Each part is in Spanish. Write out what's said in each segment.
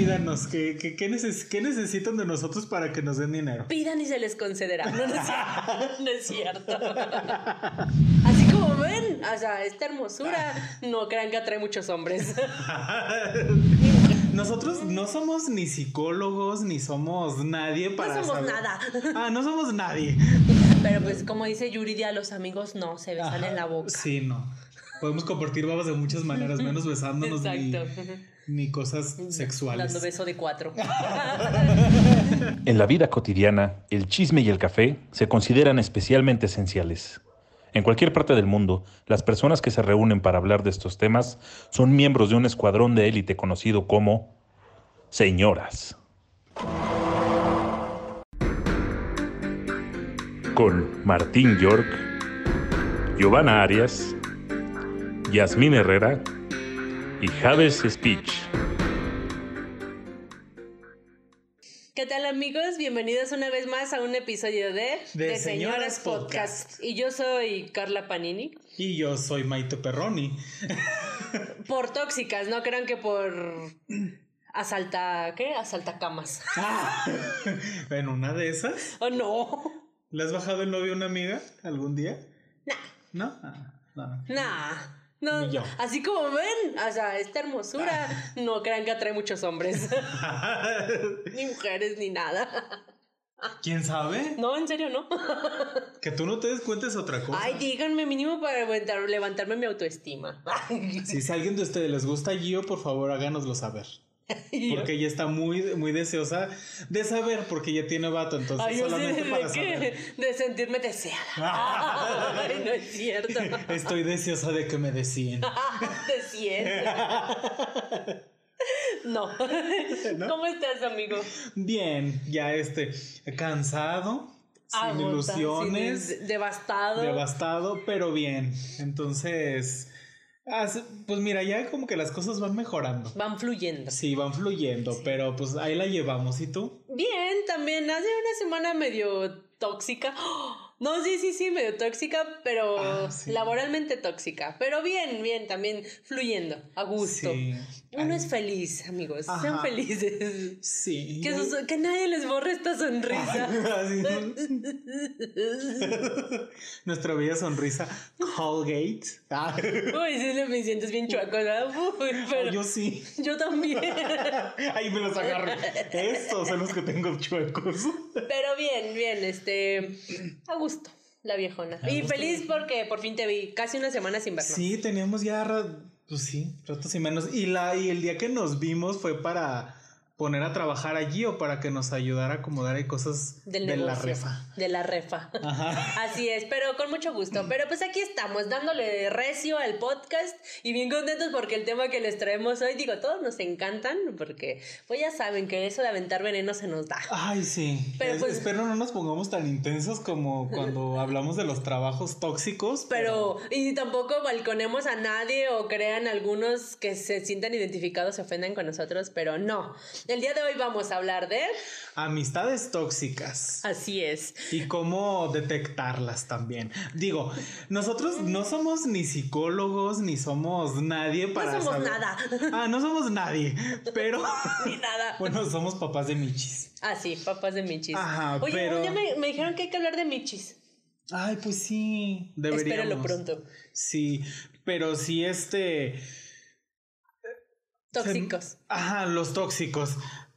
pídanos, ¿qué, qué, qué, necesitan de nosotros para que nos den dinero? Pidan y se les concederá. No, no es cierto. Así como ven, o sea, esta hermosura, no crean que atrae muchos hombres. Nosotros no somos ni psicólogos, ni somos nadie para. No somos nada. Ah, no somos nadie. Pero pues, como dice Yuridia, los amigos no se besan en la boca. Sí, no. Podemos compartir babas de muchas maneras, menos besándonos ni, ni, cosas sexuales. Dando beso de cuatro. en la vida cotidiana, el chisme y el café se consideran especialmente esenciales. En cualquier parte del mundo, las personas que se reúnen para hablar de estos temas son miembros de un escuadrón de élite conocido como señoras. Con Martín York, Giovanna Arias, Yasmín Herrera y Javes Speech. ¿Qué tal amigos? Bienvenidos una vez más a un episodio de, de, Señoras, Podcast. Y yo soy Carla Panini. Y yo soy Maite Perroni. por tóxicas, no crean que por asalta, ¿qué? Asalta camas. Ah, ¿En una de esas? ¿O no? ¿Le has bajado el novio a una amiga algún día? Nah. ¿No? Ah, no. Nah. No, así como ven, o sea, esta hermosura, no crean que atrae muchos hombres. ni mujeres, ni nada. ¿Quién sabe? No, en serio, no. que tú no te des cuenta es otra cosa. Ay, díganme mínimo para levantarme mi autoestima. si, si a alguien de ustedes les gusta Gio, por favor háganoslo saber. Porque ella está muy, muy deseosa de saber, porque ella tiene vato, entonces solamente para saber. De sentirme deseada. Ay, no es cierto. Estoy deseosa de que me decían. Decien. No. no. ¿Cómo estás, amigo? Bien, ya este, cansado, sin ilusiones. devastado. Devastado, pero bien. Entonces Ah, pues mira, ya como que las cosas van mejorando. Van fluyendo. Sí, van fluyendo, pero pues ahí la llevamos. ¿Y tú? Bien, también hace una semana medio tóxica. ¡Oh! No, sí, sí, sí, medio tóxica, pero ah, laboralmente tóxica. Pero bien, bien, también fluyendo, a gusto. Uno es feliz, amigos. Sean felices. Sí. Que, que, nadie les borre esta sonrisa. Nuestra bella sonrisa. Colgate. Uy, sí, me sientes bien chueco, ¿no? Uy, pero yo sí. Yo también. Ahí me los agarro. Estos son los que tengo chuecos. Pero bien, bien, este. A gusto la viejona. y feliz porque por fin te vi. Casi una semana sin vernos. Sí, teníamos ya, pues sí, ratos y menos. Y, la, y el día que nos vimos fue para poner a trabajar allí o para que nos ayudara a acomodar ahí cosas de la refa. De la refa. Así es, pero con mucho gusto. Pero pues aquí estamos, dándole recio al podcast y bien contentos porque el tema que les traemos hoy, digo, todos nos encantan porque pues ya saben que eso de aventar veneno se nos da. Ay, sí. Pero pues, espero no nos pongamos tan intensos como cuando hablamos de los trabajos tóxicos. Pero, y tampoco balconemos a nadie o crean algunos que se sientan identificados, se ofendan con nosotros, pero no. El día de hoy vamos a hablar de... Amistades tóxicas. Así es. Y cómo detectarlas también. Digo, nosotros no somos ni psicólogos, ni somos nadie para... No somos nada. Ah, no somos nadie, pero... ni nada. Bueno, somos papás de Michis. Ah, sí, papás de Michis. Ajá, Oye, un día me, dijeron que hay que hablar de Michis. Ay, pues sí, deberíamos. Espéralo pronto. Sí, pero sí este Tóxicos. ajá, los tóxicos.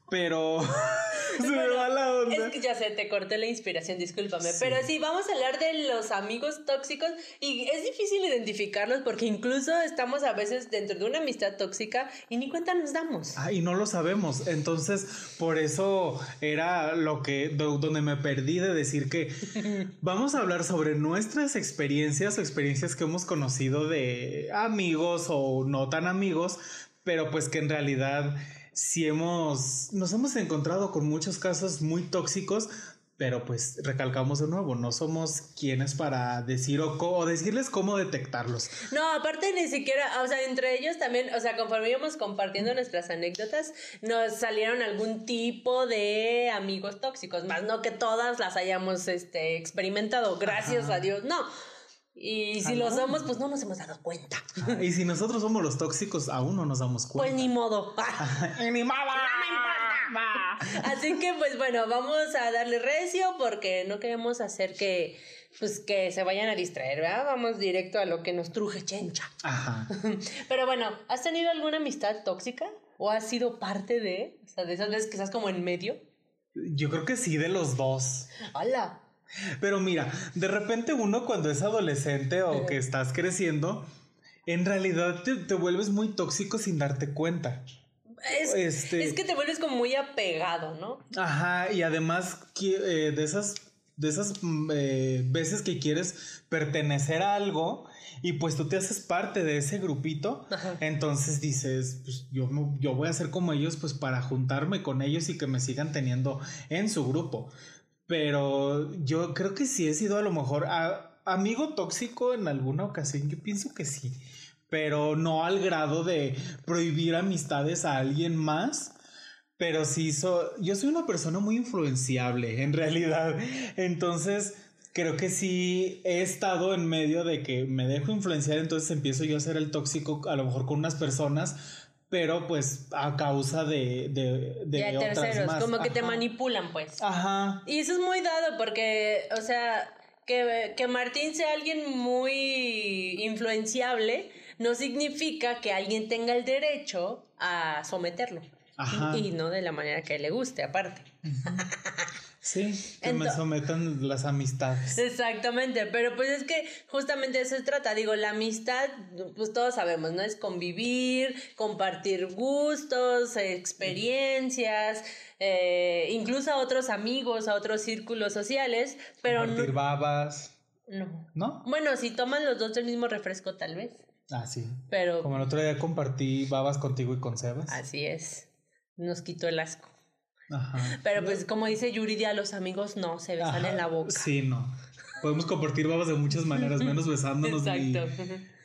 Pero se me va la onda. Es que ya sé, te corté la inspiración, discúlpame. Pero sí, vamos a hablar de los amigos tóxicos y es difícil identificarlos porque incluso estamos a veces dentro de una amistad tóxica y ni cuenta nos damos. Ah, y no lo sabemos. Entonces, por eso era lo que, donde me perdí de decir que vamos a hablar sobre nuestras experiencias o experiencias que hemos conocido de amigos o no tan amigos pero pues que en realidad sí hemos, nos hemos encontrado con muchos casos muy tóxicos, pero pues recalcamos de nuevo, no somos quienes para decir o, decirles cómo detectarlos. No, aparte ni siquiera, o sea, entre ellos también, o sea, conforme íbamos compartiendo nuestras anécdotas, nos salieron algún tipo de amigos tóxicos, más no que todas las hayamos este, experimentado, gracias a Dios, no. Y si lo somos, pues no nos hemos dado cuenta. Y si nosotros somos los tóxicos, aún no nos damos cuenta. Pues ni modo. ni modo. Así que pues bueno, vamos a darle recio porque no queremos hacer que pues que se vayan a distraer, ¿verdad? Vamos directo a lo que nos truje chencha. Ajá. Pero bueno, ¿has tenido alguna amistad tóxica? ¿O has sido parte de? O sea, de esas veces que estás como en medio. Yo creo que sí, de los dos. ¡Hala! Pero mira, de repente uno cuando es adolescente o que estás creciendo, en realidad te, te vuelves muy tóxico sin darte cuenta. Es, Este- es que te vuelves como muy apegado, ¿no? Ajá, y además eh, de esas, de esas mm, eh, veces que quieres pertenecer a algo y pues tú te haces parte de ese grupito, Ajá. entonces dices, pues yo, yo voy a ser como ellos pues para juntarme con ellos y que me sigan teniendo en su grupo. Pero yo creo que sí he sido a lo mejor a- amigo tóxico en alguna ocasión, yo pienso que sí, pero no al grado de prohibir amistades a alguien más. Pero sí, so- yo soy una persona muy influenciable, en realidad. Entonces, creo que sí he estado en medio de que me dejo influenciar, entonces empiezo yo a ser el tóxico, a lo mejor con unas personas, pero pues a causa de, de, de De otras terceros, más. como que te manipulan, pues. Ajá. Y eso es muy dado porque, o sea, que, que Martín sea alguien muy influenciable no significa que alguien tenga el derecho a someterlo. Ajá. Y no de la manera que le guste, aparte. Sí, que me sometan las amistades. Exactamente, pero pues es que justamente de eso se trata. Digo, la amistad, pues todos sabemos, ¿no? Es convivir, compartir gustos, experiencias, eh, incluso a otros amigos, a otros círculos sociales, pero Compartir no, babas, no. ¿no? Bueno, si toman los dos del mismo refresco, tal vez, Ah, sí. pero Como el otro día compartí babas contigo y con Sebas. así es. Nos quitó el asco. Ajá. Pero pues como dice Yuridia, los amigos no se besan Ajá, en la boca. Sí, no. Podemos compartir babas de muchas maneras, menos besándonos ni,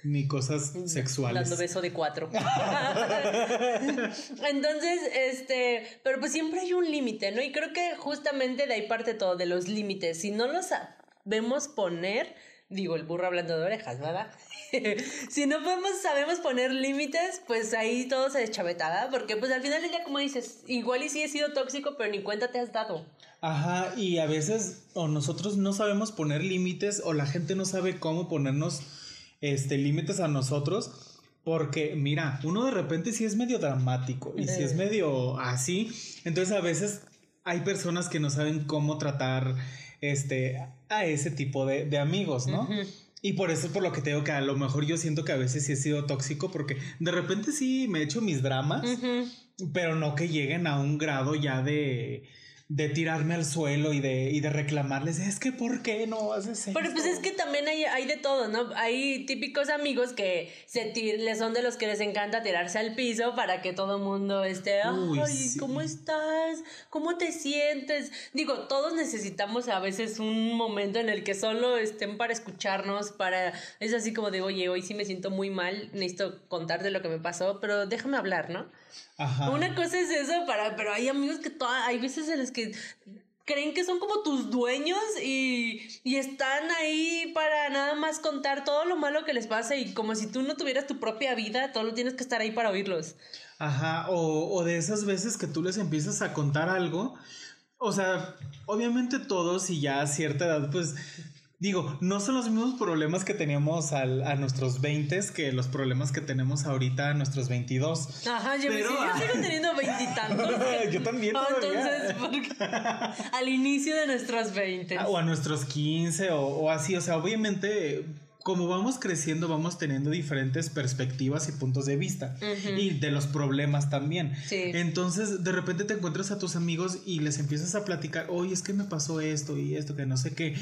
ni cosas sexuales. Dando beso de cuatro. Entonces, este, pero pues siempre hay un límite, ¿no? Y creo que justamente de ahí parte todo, de los límites. Si no los sabemos poner, digo, el burro hablando de orejas, ¿verdad? si no podemos, sabemos poner límites, pues ahí todo se deschavetada, porque pues al final día, como dices, igual y sí he sido tóxico, pero ni cuenta te has dado. Ajá, y a veces o nosotros no sabemos poner límites o la gente no sabe cómo ponernos este límites a nosotros. Porque, mira, uno de repente sí es medio dramático y sí es medio así. Entonces, a veces hay personas que no saben cómo tratar este, a ese tipo de, de amigos, ¿no? Y por eso es por lo que te digo que a lo mejor yo siento que a veces sí he sido tóxico porque de repente sí me he hecho mis dramas, pero no que lleguen a un grado ya de, de tirarme al suelo y de, y de reclamarles, es que ¿por qué no haces eso? Pero pues es que también hay, hay de todo, ¿no? Hay típicos amigos que se tir- les son de los que les encanta tirarse al piso para que todo el mundo esté, ay, sí. ¿cómo estás? ¿Cómo te sientes? Digo, todos necesitamos a veces un momento en el que solo estén para escucharnos, para... Es así como de, oye, hoy sí me siento muy mal, necesito contarte lo que me pasó, pero déjame hablar, ¿no? Ajá. Una cosa es eso, para, pero hay amigos que toda- hay veces en las que creen que son como tus dueños y, y están ahí para nada más contar todo lo malo que les pasa y como si tú no tuvieras tu propia vida, todo lo tienes que estar ahí para oírlos. Ajá, o, o de esas veces que tú les empiezas a contar algo. O sea, obviamente todos y ya a cierta edad, pues digo, no son los mismos problemas que teníamos al- a nuestros 20 que los problemas que tenemos ahorita a nuestros 22. Ajá, yo, Pero- sí, yo sigo teniendo veintitantos. Yo también Ah, todavía. Entonces, porque al inicio de nuestros veinte. O a nuestros 15 o, o así. O sea, obviamente, como vamos creciendo, vamos teniendo diferentes perspectivas y puntos de vista. Y de los problemas también. Sí. Entonces, de repente te encuentras a tus amigos y les empiezas a platicar, oye, es que me pasó esto y esto, que no sé qué.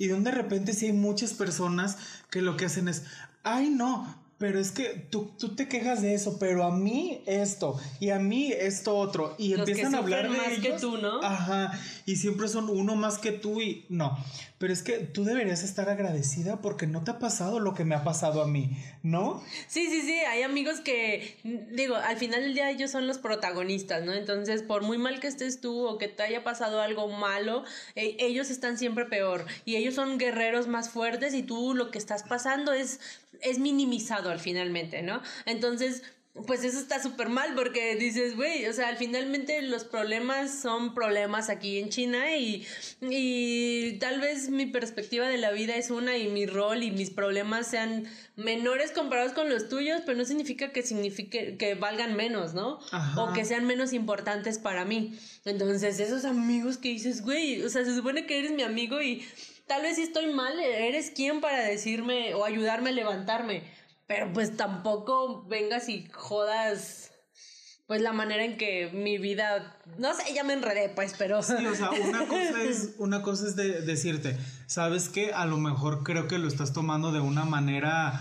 Y de de repente sí hay muchas personas que lo que hacen es, ay, no. Pero es que tú, tú te quejas de eso, pero a mí esto y a mí esto otro. Y Los que empiezan a hablar de más que ellos. tú, ¿no? Ajá, y siempre son uno más que tú y no, pero es que tú deberías estar agradecida porque no te ha pasado lo que me ha pasado a mí, ¿no? Sí, sí, sí, hay amigos que, digo, al final del día ellos son los protagonistas, ¿no? Entonces, por muy mal que estés tú o que te haya pasado algo malo, eh, ellos están siempre peor y ellos son guerreros más fuertes y tú lo que estás pasando es, es minimizado al finalmente, ¿no? Entonces, pues eso está súper mal porque dices, güey, o sea, finalmente los problemas son problemas aquí en China y, y tal vez mi perspectiva de la vida es una y mi rol y mis problemas sean menores comparados con los tuyos, pero no significa que signifique que valgan menos, ¿no? O que sean menos importantes para mí. Entonces, esos amigos que dices, güey, o sea, se supone que eres mi amigo y tal vez si estoy mal, eres quien para decirme o ayudarme a levantarme pero pues tampoco vengas y jodas pues la manera en que mi vida, no sé, ya me enredé, pues, pero... Sí, o sea, una cosa es, una cosa es de decirte, ¿sabes qué? A lo mejor creo que lo estás tomando de una manera...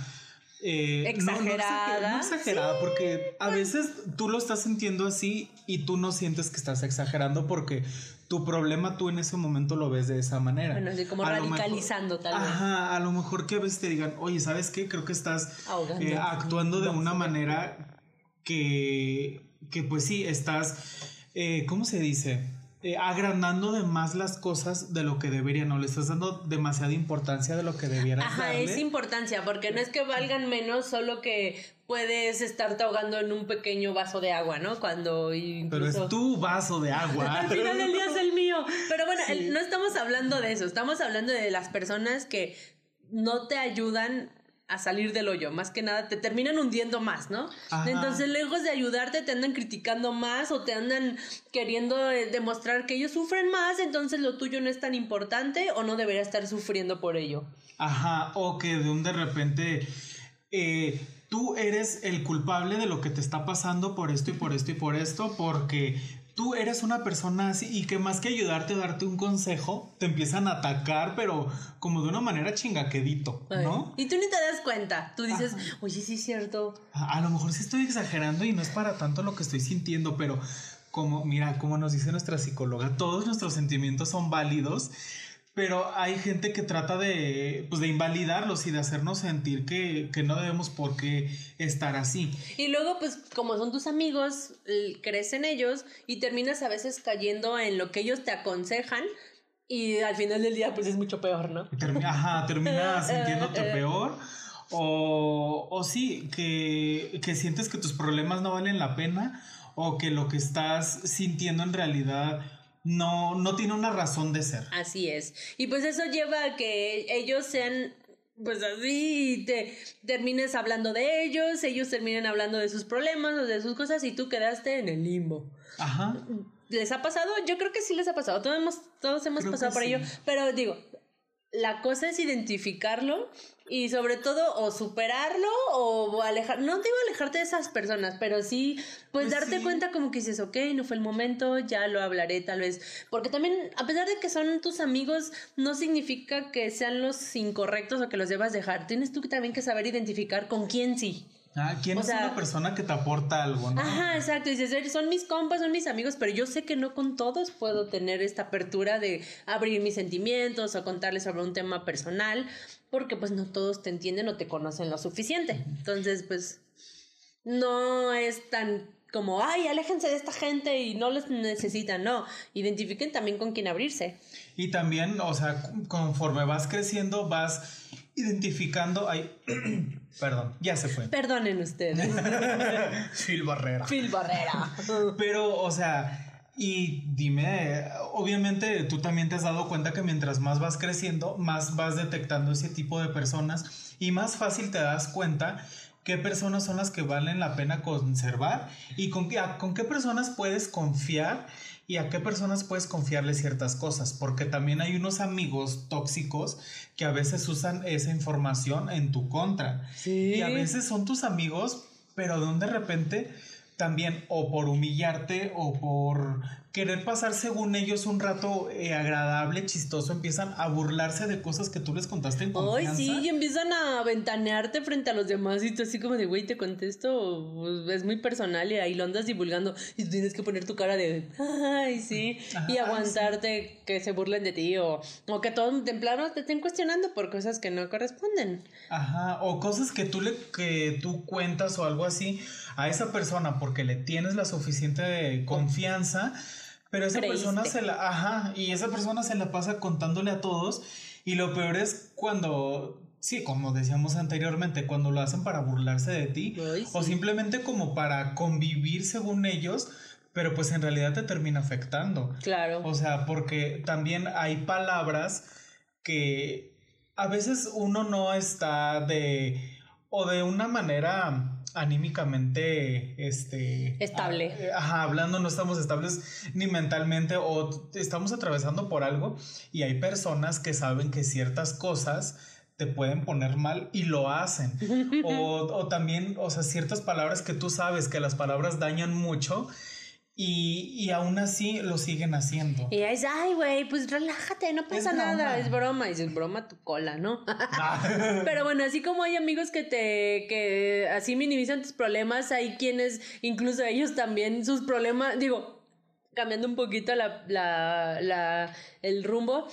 Eh, exagerada. No, exagerada, porque a veces tú lo estás sintiendo así y tú no sientes que estás exagerando porque tu problema tú en ese momento lo ves de esa manera. Bueno, así como radicalizando tal vez. Ajá, a lo mejor que a veces te digan, oye, ¿sabes qué? Creo que estás eh, actuando de una manera que, que pues sí, estás, eh, ¿cómo se dice? Eh, agrandando de más las cosas de lo que deberían, no le estás dando demasiada importancia de lo que debieras Ajá, es importancia, porque no es que valgan menos, solo que puedes estarte ahogando en un pequeño vaso de agua, ¿no? Cuando Pero es tu vaso de agua. Al final del día es el mío. Pero bueno, no estamos hablando de eso, estamos hablando de las personas que no te ayudan a salir del hoyo. Más que nada, te terminan hundiendo más, ¿no? Entonces, lejos de ayudarte, te andan criticando más o te andan queriendo eh, demostrar que ellos sufren más, entonces lo tuyo no es tan importante o no debería estar sufriendo por ello. Ajá, o que de un de repente... Eh, tú eres el culpable de lo que te está pasando por esto y por esto y por esto, porque tú eres una persona así y que más que ayudarte o darte un consejo, te empiezan a atacar, pero como de una manera chingaquedito, ¿no? Y tú ni te das cuenta, tú dices, oye, sí es cierto. A, lo mejor sí estoy exagerando y no es para tanto lo que estoy sintiendo, pero como, mira, como nos dice nuestra psicóloga, todos nuestros sentimientos son válidos pero hay gente que trata de, pues, de invalidarlos y de hacernos sentir que, que, no debemos por qué estar así. Y luego, pues, como son tus amigos, crees en ellos y terminas a veces cayendo en lo que ellos te aconsejan y al final del día, pues, es mucho peor, ¿no? ajá, terminas sintiéndote peor. O, o sí, que, que sientes que tus problemas no valen la pena o que lo que estás sintiendo en realidad no, no tiene una razón de ser. Así es. Y pues eso lleva a que ellos sean pues así te termines hablando de ellos, ellos terminen hablando de sus problemas o de sus cosas y tú quedaste en el limbo. Ajá. ¿Les ha pasado? Yo creo que sí les ha pasado. Todos hemos, todos hemos pasado por ello. Pero digo, la cosa es identificarlo y sobre todo o superarlo o alejar, no digo alejarte de esas personas, pero sí pues, pues darte cuenta como que dices, ok, no fue el momento, ya lo hablaré tal vez, porque también a pesar de que son tus amigos, no significa que sean los incorrectos o que los debas dejar, tienes tú también que saber identificar con quién sí. Ah, ¿quién es una persona que te aporta algo, no? Ajá, exacto. Dices, son mis compas, son mis amigos, pero yo sé que no con todos puedo tener esta apertura de abrir mis sentimientos o contarles sobre un tema personal, porque pues no todos te entienden o te conocen lo suficiente. Entonces, pues no es tan como, ay, aléjense de esta gente y no les necesitan, no. Identifiquen también con quién abrirse. Y también, o sea, conforme vas creciendo, vas identificando, ay, perdón, ya se fue. Perdonen ustedes. Phil Barrera. Phil Barrera. Pero, o sea, y dime, obviamente tú también te has dado cuenta que mientras más vas creciendo, más vas detectando ese tipo de personas y más fácil te das cuenta qué personas son las que valen la pena conservar y con, con qué personas puedes confiar y a qué personas puedes confiarle ciertas cosas, porque también hay unos amigos tóxicos que a veces usan esa información en tu contra. Y a veces son tus amigos, pero de un de repente también o por humillarte o por querer pasar según ellos un rato eh, agradable, chistoso, empiezan a burlarse de cosas que tú les contaste en confianza. Ay, sí, y empiezan a ventanearte frente a los demás y tú así como de, güey, te contesto, pues, es muy personal y ahí lo andas divulgando y tienes que poner tu cara de, ay, sí, y aguantarte que se burlen de ti o, o que todos de plano te estén cuestionando por cosas que no corresponden. Ajá, o cosas que tú, le, que tú cuentas o algo así a esa persona porque le tienes la suficiente confianza, pero esa persona se la, ajá, y esa persona se la pasa contándole a todos y lo peor es cuando Sí, como decíamos anteriormente, cuando lo hacen para burlarse de ti Ay, o simplemente como para convivir según ellos, pero pues en realidad te termina afectando. Claro. O sea, porque también hay palabras que a veces uno no está de o de una manera anímicamente este Estable. a- ajá, hablando no estamos estables ni mentalmente o estamos atravesando por algo y hay personas que saben que ciertas cosas te pueden poner mal y lo hacen. O, o también, o sea, ciertas palabras que tú sabes que las palabras dañan mucho y, y aún así lo siguen haciendo. Y es, ay, güey, pues relájate, no pasa Es nada, es broma. Y dices, broma tu cola, ¿no? Ah. Pero bueno, así como hay amigos que te, que así minimizan tus problemas, hay quienes, incluso ellos también, sus problemas, digo, cambiando un poquito la, la, la, el rumbo,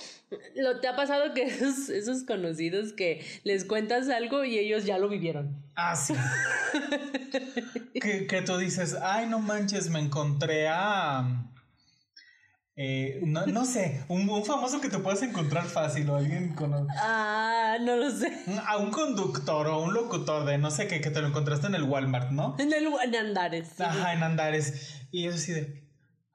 ¿lo te ha pasado que esos, esos conocidos que les cuentas algo y ellos ya lo vivieron? Ah, sí. que, que tú dices, ay, no manches, me encontré a... eh, no, no sé, un, un famoso que te puedas encontrar fácil o alguien con... Ah, no lo sé. A un conductor o un locutor de no sé qué, que te lo encontraste en el Walmart, ¿no? En el en Andares. sí. Ajá, en Andares. Y es así de,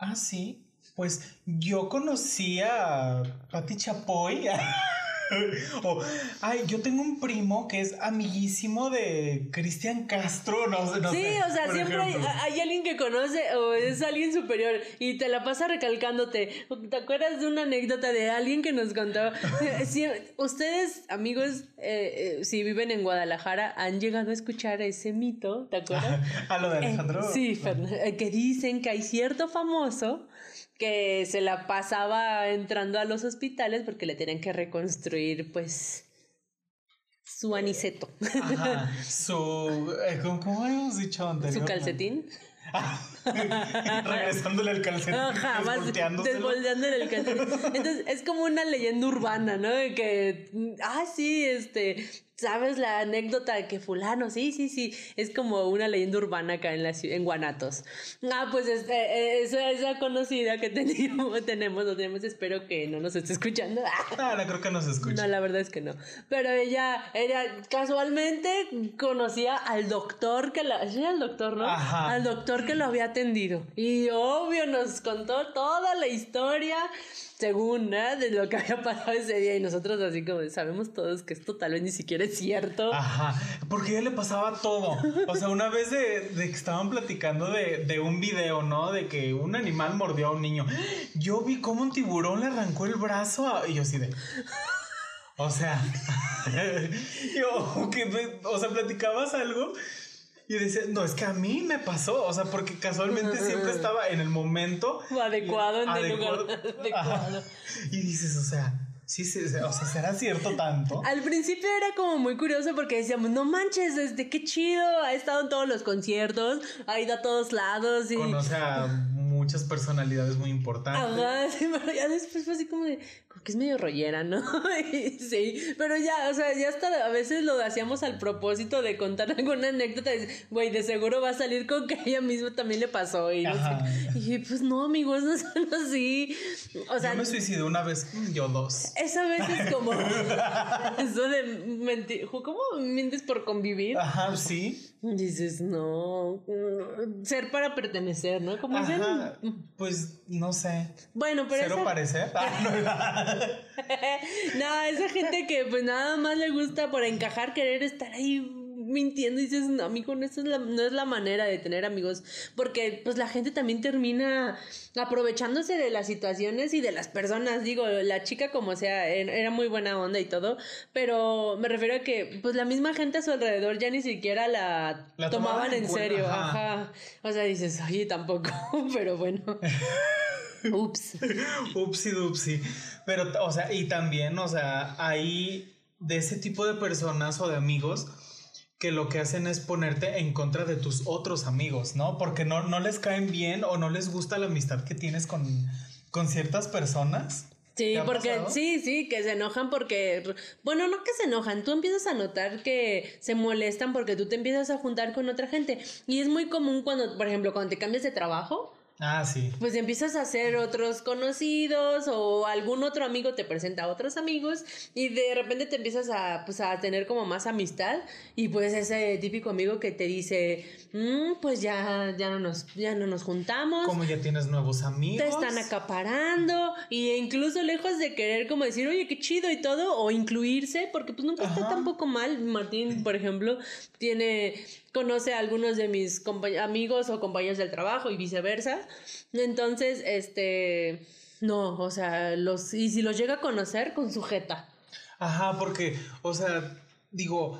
ah, sí, pues yo conocí a Pati Chapoy. o, ay, yo tengo un primo que es amiguísimo de Cristian Castro, no sé, no Sí, sé, o sea, siempre hay, alguien que conoce o es alguien superior y te la pasa recalcándote. ¿Te acuerdas de una anécdota de alguien que nos contó? Sí, ustedes, amigos, eh, eh, si viven en Guadalajara, han llegado a escuchar ese mito, ¿te acuerdas? a lo de Alejandro. Eh, sí, Fern- eh, que dicen que hay cierto famoso que se la pasaba entrando a los hospitales porque le tenían que reconstruir, pues, su aniceto, Ajá, su, eh, ¿cómo, habíamos dicho su anteriormente? calcetín. Regresándole el calcetín, desvolteándoselo. desvolteándole el calcetín. Entonces, es como una leyenda urbana, ¿no? De que, ah, sí, este, ¿sabes la anécdota de que fulano? Sí, sí, sí. Es como una leyenda urbana acá en la en Guanatos. Ah, pues este, eh, esa, esa conocida que tenemos, tenemos, no tenemos, espero que no nos esté escuchando. Ah, no creo que nos escuche. No, la verdad es que no. Pero ella, ella casualmente conocía al doctor que la. Sí, el doctor, ¿no? Ajá. Al doctor que lo había atendido. Y obvio nos contó toda la historia, según, ¿no? De lo que había pasado ese día. Y nosotros, así como sabemos todos que esto tal vez ni siquiera es cierto. Ajá, porque a ella le pasaba todo. O sea, una vez de, que estaban platicando de, un video, ¿no? De que un animal mordió a un niño. Yo vi cómo un tiburón le arrancó el brazo y yo así de... O sea, yo, o sea, platicabas algo y decías, no, es que a mí me pasó, o sea, porque casualmente siempre estaba en el momento Adecuado en el adecuado. lugar Ajá. adecuado. Y dices, o sea, sí, sí, o sea, ¿será cierto tanto? Al principio era como muy curioso porque decíamos, no manches, este, qué chido, ha estado en todos los conciertos, ha ido a todos lados y... Conoce a muchas personalidades muy importantes. Ajá, sí, pero ya después fue así como de, que es medio rollera, ¿no? Y sí, pero ya, o sea, ya hasta a veces lo hacíamos al propósito de contar alguna anécdota, güey, de seguro va a salir con que a ella misma también le pasó y no sé. Y pues no, amigos, no son así. O sea, Yo me suicidé una vez, mm, yo dos. esa vez es como eso de mentir, ¿cómo mientes por convivir? Ajá, sí. Dices, no, mm, ser para pertenecer, ¿no? Como Ajá, pues no sé. bueno, pero Cero esa- parecer. Ah, no, esa gente que pues nada más le gusta por encajar, querer estar ahí mintiendo y dices, no, amigo, no, es la, no es la manera de tener amigos, porque pues la gente también termina aprovechándose de las situaciones y de las personas, digo, la chica como sea, era muy buena onda y todo, pero me refiero a que pues la misma gente a su alrededor ya ni siquiera la, La tomaban tomaban en serio, ajá. ajá. O sea, dices, oye, tampoco, pero bueno. Ups. Upsi dupsi. Pero, o sea, y también, o sea, hay de ese tipo de personas o de amigos que lo que hacen es ponerte en contra de tus otros amigos, ¿no? Porque no, no les caen bien o no les gusta la amistad que tienes con, con ciertas personas. Sí, ¿Te ha porque pasado? sí, sí, que se enojan porque, bueno, no que se enojan, tú empiezas a notar que se molestan porque tú te empiezas a juntar con otra gente. Y es muy común cuando, por ejemplo, cuando te cambias de trabajo, Ah, sí. pues empiezas a hacer otros conocidos o algún otro amigo te presenta a otros amigos y de repente te empiezas a, pues, a tener como más amistad y pues ese típico amigo que te dice, "Mm, pues ya, ya, no nos, ya no nos juntamos. Como ya tienes nuevos amigos. Te están acaparando y incluso lejos de querer como decir, oye, qué chido y todo, o incluirse, porque pues nunca está Ajá. tampoco mal. Martín, por ejemplo, tiene, conoce a algunos de mis amigos o compañeros del trabajo y viceversa. Entonces, este, no, o sea, los, y si los llega a conocer, con sujeta. Ajá, porque, o sea, digo,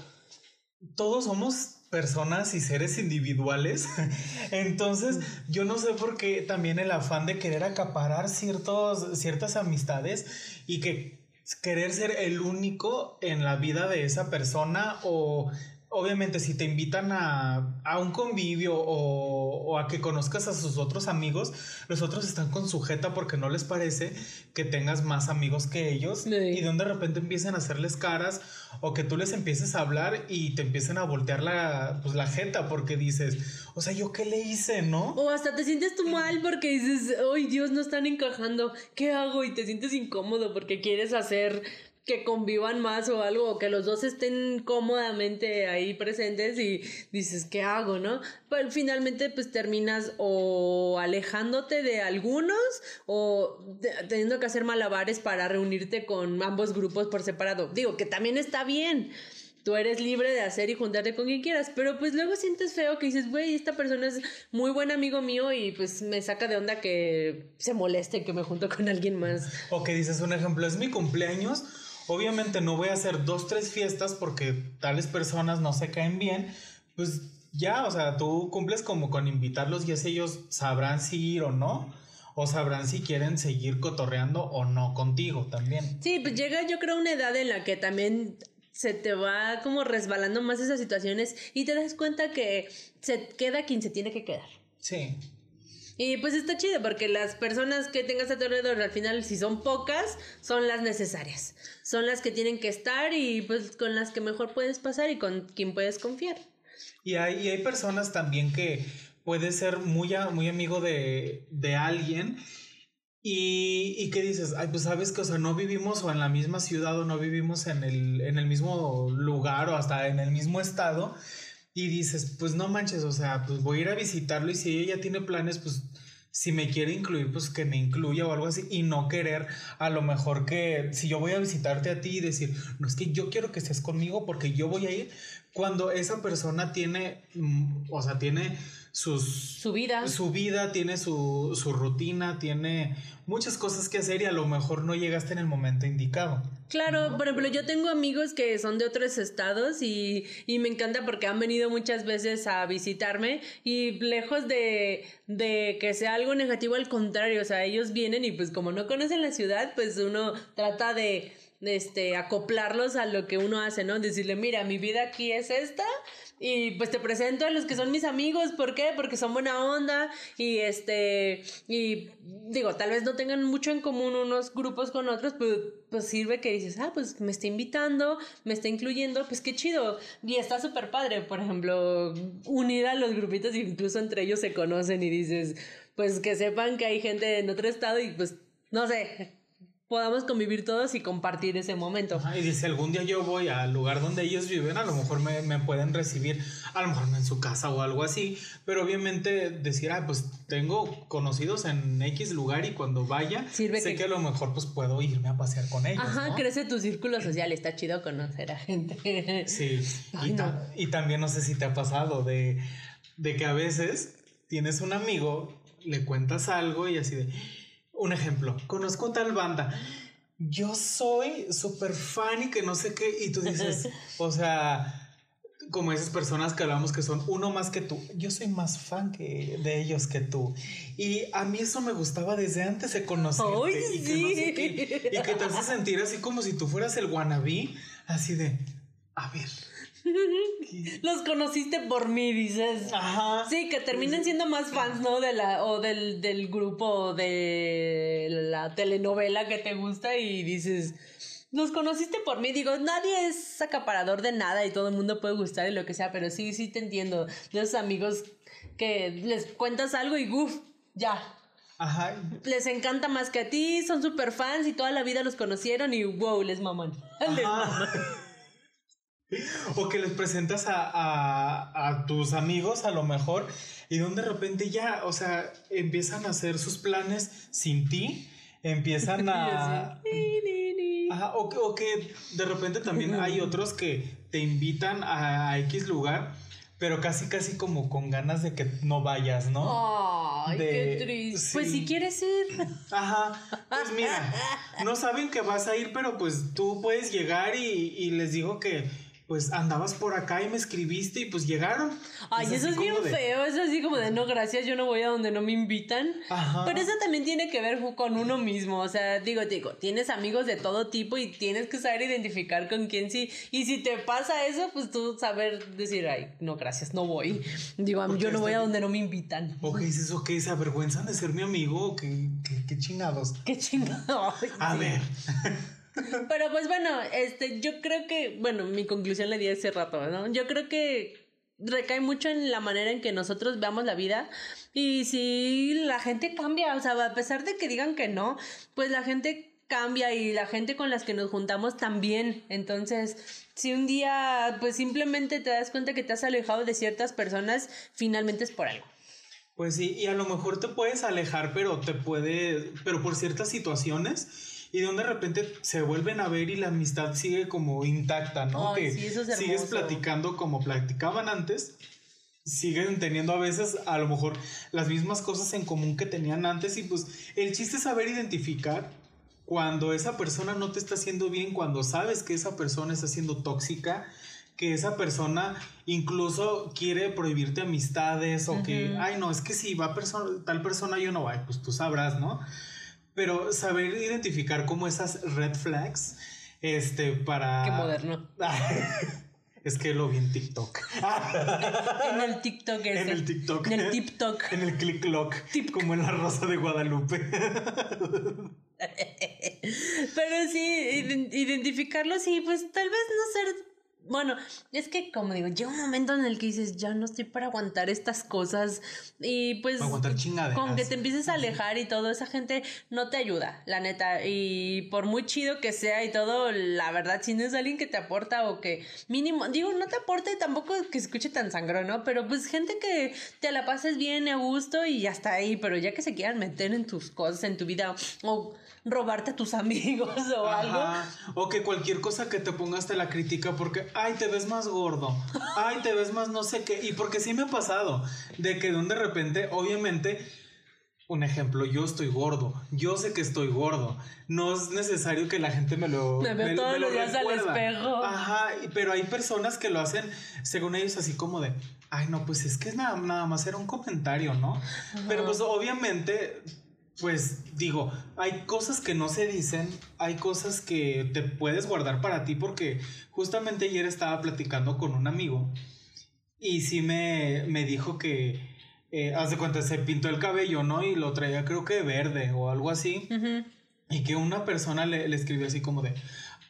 todos somos personas y seres individuales. Entonces, yo no sé por qué también el afán de querer acaparar ciertos, ciertas amistades y que querer ser el único en la vida de esa persona o obviamente si te invitan a, a un convivio o, o a que conozcas a sus otros amigos, los otros están con sujeta porque no les parece que tengas más amigos que ellos Sí. y de de repente empiecen a hacerles caras o que tú les empieces a hablar y te empiecen a voltear la, pues, la jeta porque dices, o sea, ¿yo qué le hice, no? O hasta te sientes tú mal porque dices, ¡ay Dios, no están encajando! ¿Qué hago? Y te sientes incómodo porque quieres hacer que convivan más o algo, o que los dos estén cómodamente ahí presentes y dices, ¿qué hago, no? Pero finalmente pues terminas o alejándote de algunos o teniendo que hacer malabares para reunirte con ambos grupos por separado. Digo, que también está bien. Tú eres libre de hacer y juntarte con quien quieras, pero pues luego sientes feo que dices, güey, esta persona es muy buen amigo mío y pues me saca de onda que se moleste que me junto con alguien más. O que dices un ejemplo, es mi cumpleaños, obviamente no voy a hacer dos, tres fiestas porque tales personas no se caen bien, pues ya, o sea, tú cumples como con invitarlos y así ellos sabrán si ir o no, o sabrán si quieren seguir cotorreando o no contigo también. Sí, pues llega yo creo una edad en la que también se te va como resbalando más esas situaciones y te das cuenta que se queda quien se tiene que quedar. Sí. Y pues está chido porque las personas que tengas a tu alrededor al final si son pocas son las necesarias. Son las que tienen que estar y pues con las que mejor puedes pasar y con quien puedes confiar. Y hay, y hay personas también que puede ser muy, muy amigo de, de alguien y, y que dices, ay, pues sabes que, o sea, no vivimos o en la misma ciudad o no vivimos en el, en el mismo lugar o hasta en el mismo estado. Y dices, pues no manches, o sea, pues voy a ir a visitarlo y si ella ya tiene planes, pues si me quiere incluir, pues que me incluya o algo así y no querer a lo mejor que si yo voy a visitarte a ti y decir, no es que yo quiero que estés conmigo porque yo voy a ir cuando esa persona tiene, mm, o sea, tiene sus... Su vida. Su vida, tiene su, su rutina, tiene muchas cosas que hacer y a lo mejor no llegaste en el momento indicado. Claro, por ejemplo, yo tengo amigos que son de otros estados y, y me encanta porque han venido muchas veces a visitarme y lejos de, de que sea algo negativo, al contrario, o sea, ellos vienen y pues como no conocen la ciudad, pues uno trata de, de, este, acoplarlos a lo que uno hace, ¿no? Decirle, mira, mi vida aquí es esta y pues te presento a los que son mis amigos, ¿por qué? Porque son buena onda y este, y digo, tal vez no tengan mucho en común unos grupos con otros, pero pues sirve que dices, ah, pues me está invitando, me está incluyendo, pues qué chido. Y está súper padre, por ejemplo, unir a los grupitos, incluso entre ellos se conocen y dices, pues que sepan que hay gente en otro estado y pues, no sé, podamos convivir todos y compartir ese momento. Ajá, y dice, algún día yo voy al lugar donde ellos viven, a lo mejor me, me pueden recibir, a lo mejor en su casa o algo así, pero obviamente decir, ah, pues tengo conocidos en X lugar y cuando vaya, Sirve sé que- que... a lo mejor pues puedo irme a pasear con ellos. Ajá, ¿no? crece tu círculo social, está chido conocer a gente. Sí, Ay, y, no. ta- y también no sé si te ha pasado de, de que a veces tienes un amigo, le cuentas algo y así de, un ejemplo, conozco tal banda, yo soy súper fan y que no sé qué, y tú dices, o sea, como esas personas que hablamos que son uno más que tú, yo soy más fan que de ellos que tú. Y a mí eso me gustaba desde antes de conocerte. ¡Ay, y, que no sé sí! qué, y que te hace sentir así como si tú fueras el wannabe, así de, a ver. Los conociste por mí, dices. Ajá. Sí, que terminen siendo más fans, ¿no? De la, o del, del grupo de la telenovela que te gusta y dices, los conociste por mí. Digo, nadie es acaparador de nada y todo el mundo puede gustar y lo que sea, pero sí, sí te entiendo. De esos amigos que les cuentas algo y uff, ya. Ajá. Les encanta más que a ti, son súper fans y toda la vida los conocieron y wow, les maman. Les maman. O que les presentas a, a, a, tus amigos a lo mejor y donde de repente ya, o sea, empiezan a hacer sus planes sin ti, empiezan a... Ajá, o, o, que de repente también hay otros que te invitan a X lugar, pero casi casi como con ganas de que no vayas, ¿no? Ay, qué triste. Pues si quieres ir. Ajá. Pues mira, no saben que vas a ir, pero pues tú puedes llegar y, y les digo que pues andabas por acá y me escribiste y pues llegaron. Ay, eso es bien feo, es así como de no, gracias, yo no voy a donde no me invitan. Pero eso también tiene que ver con uno mismo, o sea, digo, digo, tienes amigos de todo tipo y tienes que saber identificar con quién sí. Y si te pasa eso, pues tú saber decir, ay, no, gracias, no voy. Digo, yo no voy a donde no me invitan. Ok, dices, ok, se avergüenzan de ser mi amigo, qué, qué, qué chingados. Qué chingados. a ver. Pero pues bueno, este, yo creo que, bueno, mi conclusión le di hace rato, ¿no? Yo creo que recae mucho en la manera en que nosotros veamos la vida y si la gente cambia, o sea, a pesar de que digan que no, pues la gente cambia y la gente con las que nos juntamos también. Entonces, si un día pues simplemente te das cuenta que te has alejado de ciertas personas, finalmente es por algo. Pues sí, y a lo mejor te puedes alejar, pero te puede, pero por ciertas situaciones y donde de repente se vuelven a ver y la amistad sigue como intacta, ¿no? que sigues platicando como platicaban antes, siguen teniendo a veces a lo mejor las mismas cosas en común que tenían antes y pues el chiste es saber identificar cuando esa persona no te está haciendo bien, cuando sabes que esa persona está siendo tóxica, que esa persona incluso quiere prohibirte amistades o que, ay no, es que si va persona, tal persona yo no voy, pues tú sabrás, ¿no? Pero saber identificar como esas red flags, este, para... Qué moderno. Es que lo vi en TikTok. en el TikTok ese. En el TikTok. En el TikTok. En el click lock. Como en la Rosa de Guadalupe. Pero sí, identificarlo, sí, pues tal vez no ser bueno, es que como digo, llega un momento en el que dices, ya no estoy para aguantar estas cosas y pues aguantar con que te empieces a alejar y todo, esa gente no te ayuda, la neta, y por muy chido que sea y todo, la verdad, si no es alguien que te aporta o que mínimo, digo, no te aporte tampoco que escuche tan sangro, ¿no? Pero pues gente que te la pases bien a gusto y ya está ahí, pero ya que se quieran meter en tus cosas, en tu vida o robarte a tus amigos o algo. O que cualquier cosa que te pongas te la critica porque, ay, te ves más gordo, ay, te ves más no sé qué. Y porque sí me ha pasado de que de repente, obviamente, un ejemplo, yo estoy gordo, yo sé que estoy gordo, no es necesario que la gente me lo Me veo todos los días al espejo. Ajá, pero hay personas que lo hacen según ellos así como de, ay no, pues es que nada, nada más era un comentario, ¿no? Pero pues obviamente pues digo, hay cosas que no se dicen, hay cosas que te puedes guardar para ti porque justamente ayer estaba platicando con un amigo y sí me, me dijo que, eh, haz de cuenta, se pintó el cabello, ¿no? Y lo traía creo que verde o algo así. Y que una persona le, le, escribió así como de,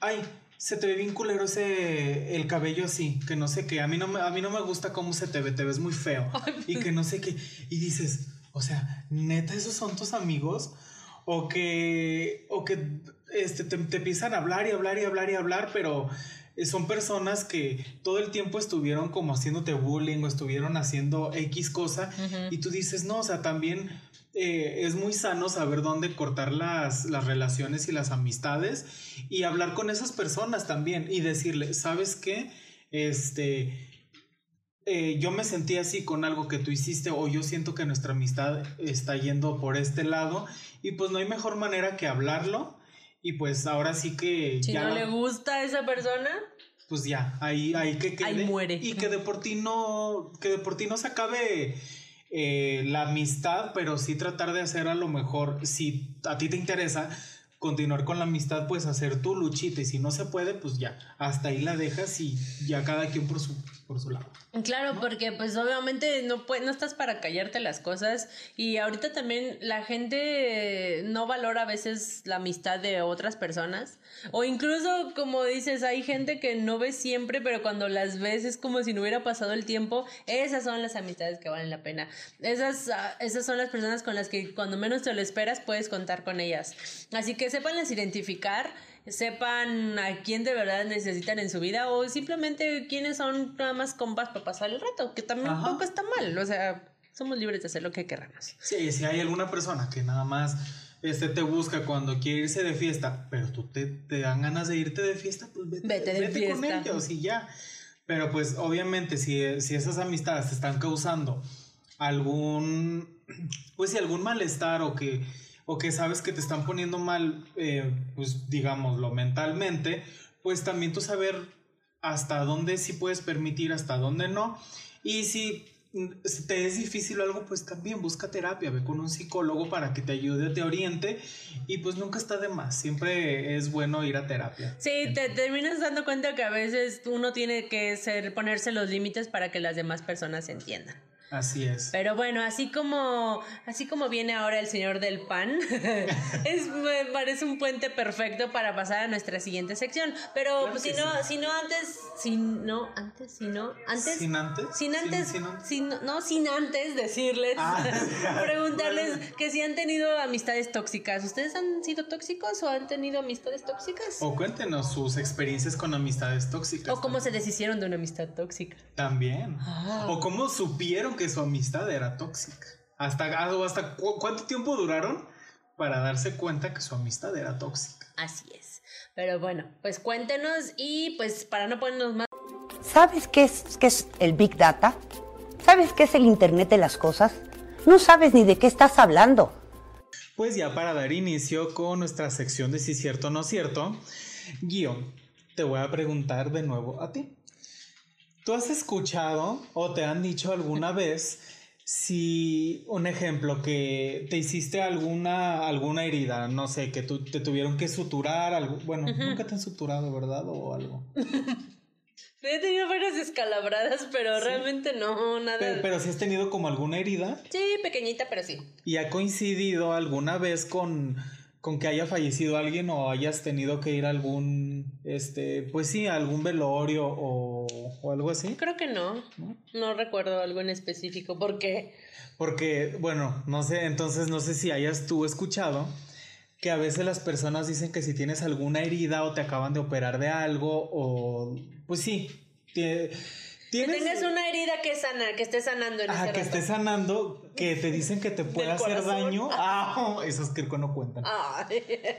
ay, se te ve bien culero ese, el cabello así, que no sé qué, a mí no me, a mí no me gusta cómo se te ve, te ves muy feo. y que no sé qué. Y dices, o sea, neta, esos son tus amigos. O que, o que este, te, empiezan a hablar y hablar y hablar y hablar, pero son personas que todo el tiempo estuvieron como haciéndote bullying o estuvieron haciendo X cosa y tú dices, no, o sea, también eh, es muy sano saber dónde cortar las, las relaciones y las amistades y hablar con esas personas también y decirle, ¿sabes qué? Este, eh, yo me sentí así con algo que tú hiciste o yo siento que nuestra amistad está yendo por este lado y pues no hay mejor manera que hablarlo y pues ahora sí que... Si no le gusta a esa persona... Pues ya, ahí, ahí que quede. Ahí muere. Y que de por ti no, que de por ti no se acabe eh, la amistad, pero sí tratar de hacer a lo mejor, si a ti te interesa, continuar con la amistad, pues hacer tu luchita y si no se puede, pues ya, hasta ahí la dejas y ya cada quien por su, por su lado. Claro, porque pues obviamente no, no estás para callarte las cosas y ahorita también la gente no valora a veces la amistad de otras personas o incluso como dices, hay gente que no ves siempre, pero cuando las ves es como si no hubiera pasado el tiempo, esas son las amistades que valen la pena. Esas, ah, esas son las personas con las que cuando menos te lo esperas puedes contar con ellas. Así que sepanlas identificar, sepan a quién de verdad necesitan en su vida o simplemente quiénes son nada más compas para pasar el rato, que también un poco está mal, o sea, somos libres de hacer lo que queramos. Sí, si hay alguna persona que nada más este te busca cuando quiere irse de fiesta, pero tú te, te dan ganas de irte de fiesta, pues vete, vete, de fiesta. con ellos y ya. Pero pues obviamente si, si esas amistades te están causando algún, pues si algún malestar o que o que sabes que te están poniendo mal, eh, pues digámoslo, mentalmente, pues también tú saber hasta dónde sí puedes permitir, hasta dónde no. Y si te es difícil algo, pues también busca terapia, ve con un psicólogo para que te ayude, te oriente y pues nunca está de más, siempre es bueno ir a terapia. Sí, te terminas dando cuenta que a veces uno tiene que ser, ponerse los límites para que las demás personas entiendan. Así es. Pero bueno, así como, así como viene ahora el señor del pan, es, me parece un puente perfecto para pasar a nuestra siguiente sección. Pero si no, si no antes, si no antes, si no antes, sin antes, sin antes, sin, no, sin antes decirles, ah, preguntarles que si han tenido amistades tóxicas. ¿Ustedes han sido tóxicos o han tenido amistades tóxicas? O cuéntenos sus experiencias con amistades tóxicas. O cómo se deshicieron de una amistad tóxica. También. Ah. O cómo supieron que su amistad era tóxica. ¿Hasta, hasta cuánto tiempo duraron para darse cuenta que su amistad era tóxica? Así es. Pero bueno, pues cuéntenos y pues para no ponernos más... ¿Sabes qué es, qué es el Big Data? ¿Sabes qué es el Internet de las Cosas? No sabes ni de qué estás hablando. Pues ya para dar inicio con nuestra sección de si cierto o no cierto, Guión, te voy a preguntar de nuevo a ti. ¿Tú has escuchado o te han dicho alguna vez si un ejemplo que te hiciste alguna alguna herida, no sé, que tú te tuvieron que suturar algo, bueno, nunca te han suturado, ¿verdad? o algo. He tenido varias escalabradas, pero realmente no, nada. Pero, pero si has tenido como alguna herida. Sí, pequeñita, pero sí. ¿Y ha coincidido alguna vez con con que haya fallecido alguien o hayas tenido que ir a algún, este, pues sí, a algún velorio o, algo así? Creo que no. no. recuerdo algo en específico. ¿Por qué? Porque, bueno, no sé, entonces no sé si hayas tú escuchado que a veces las personas dicen que si tienes alguna herida o te acaban de operar de algo o, pues sí, que tengas una herida que sana, que esté sanando en Ajá, que esté sanando, que te dicen que te puede hacer daño. Ah, esos que no cuentan.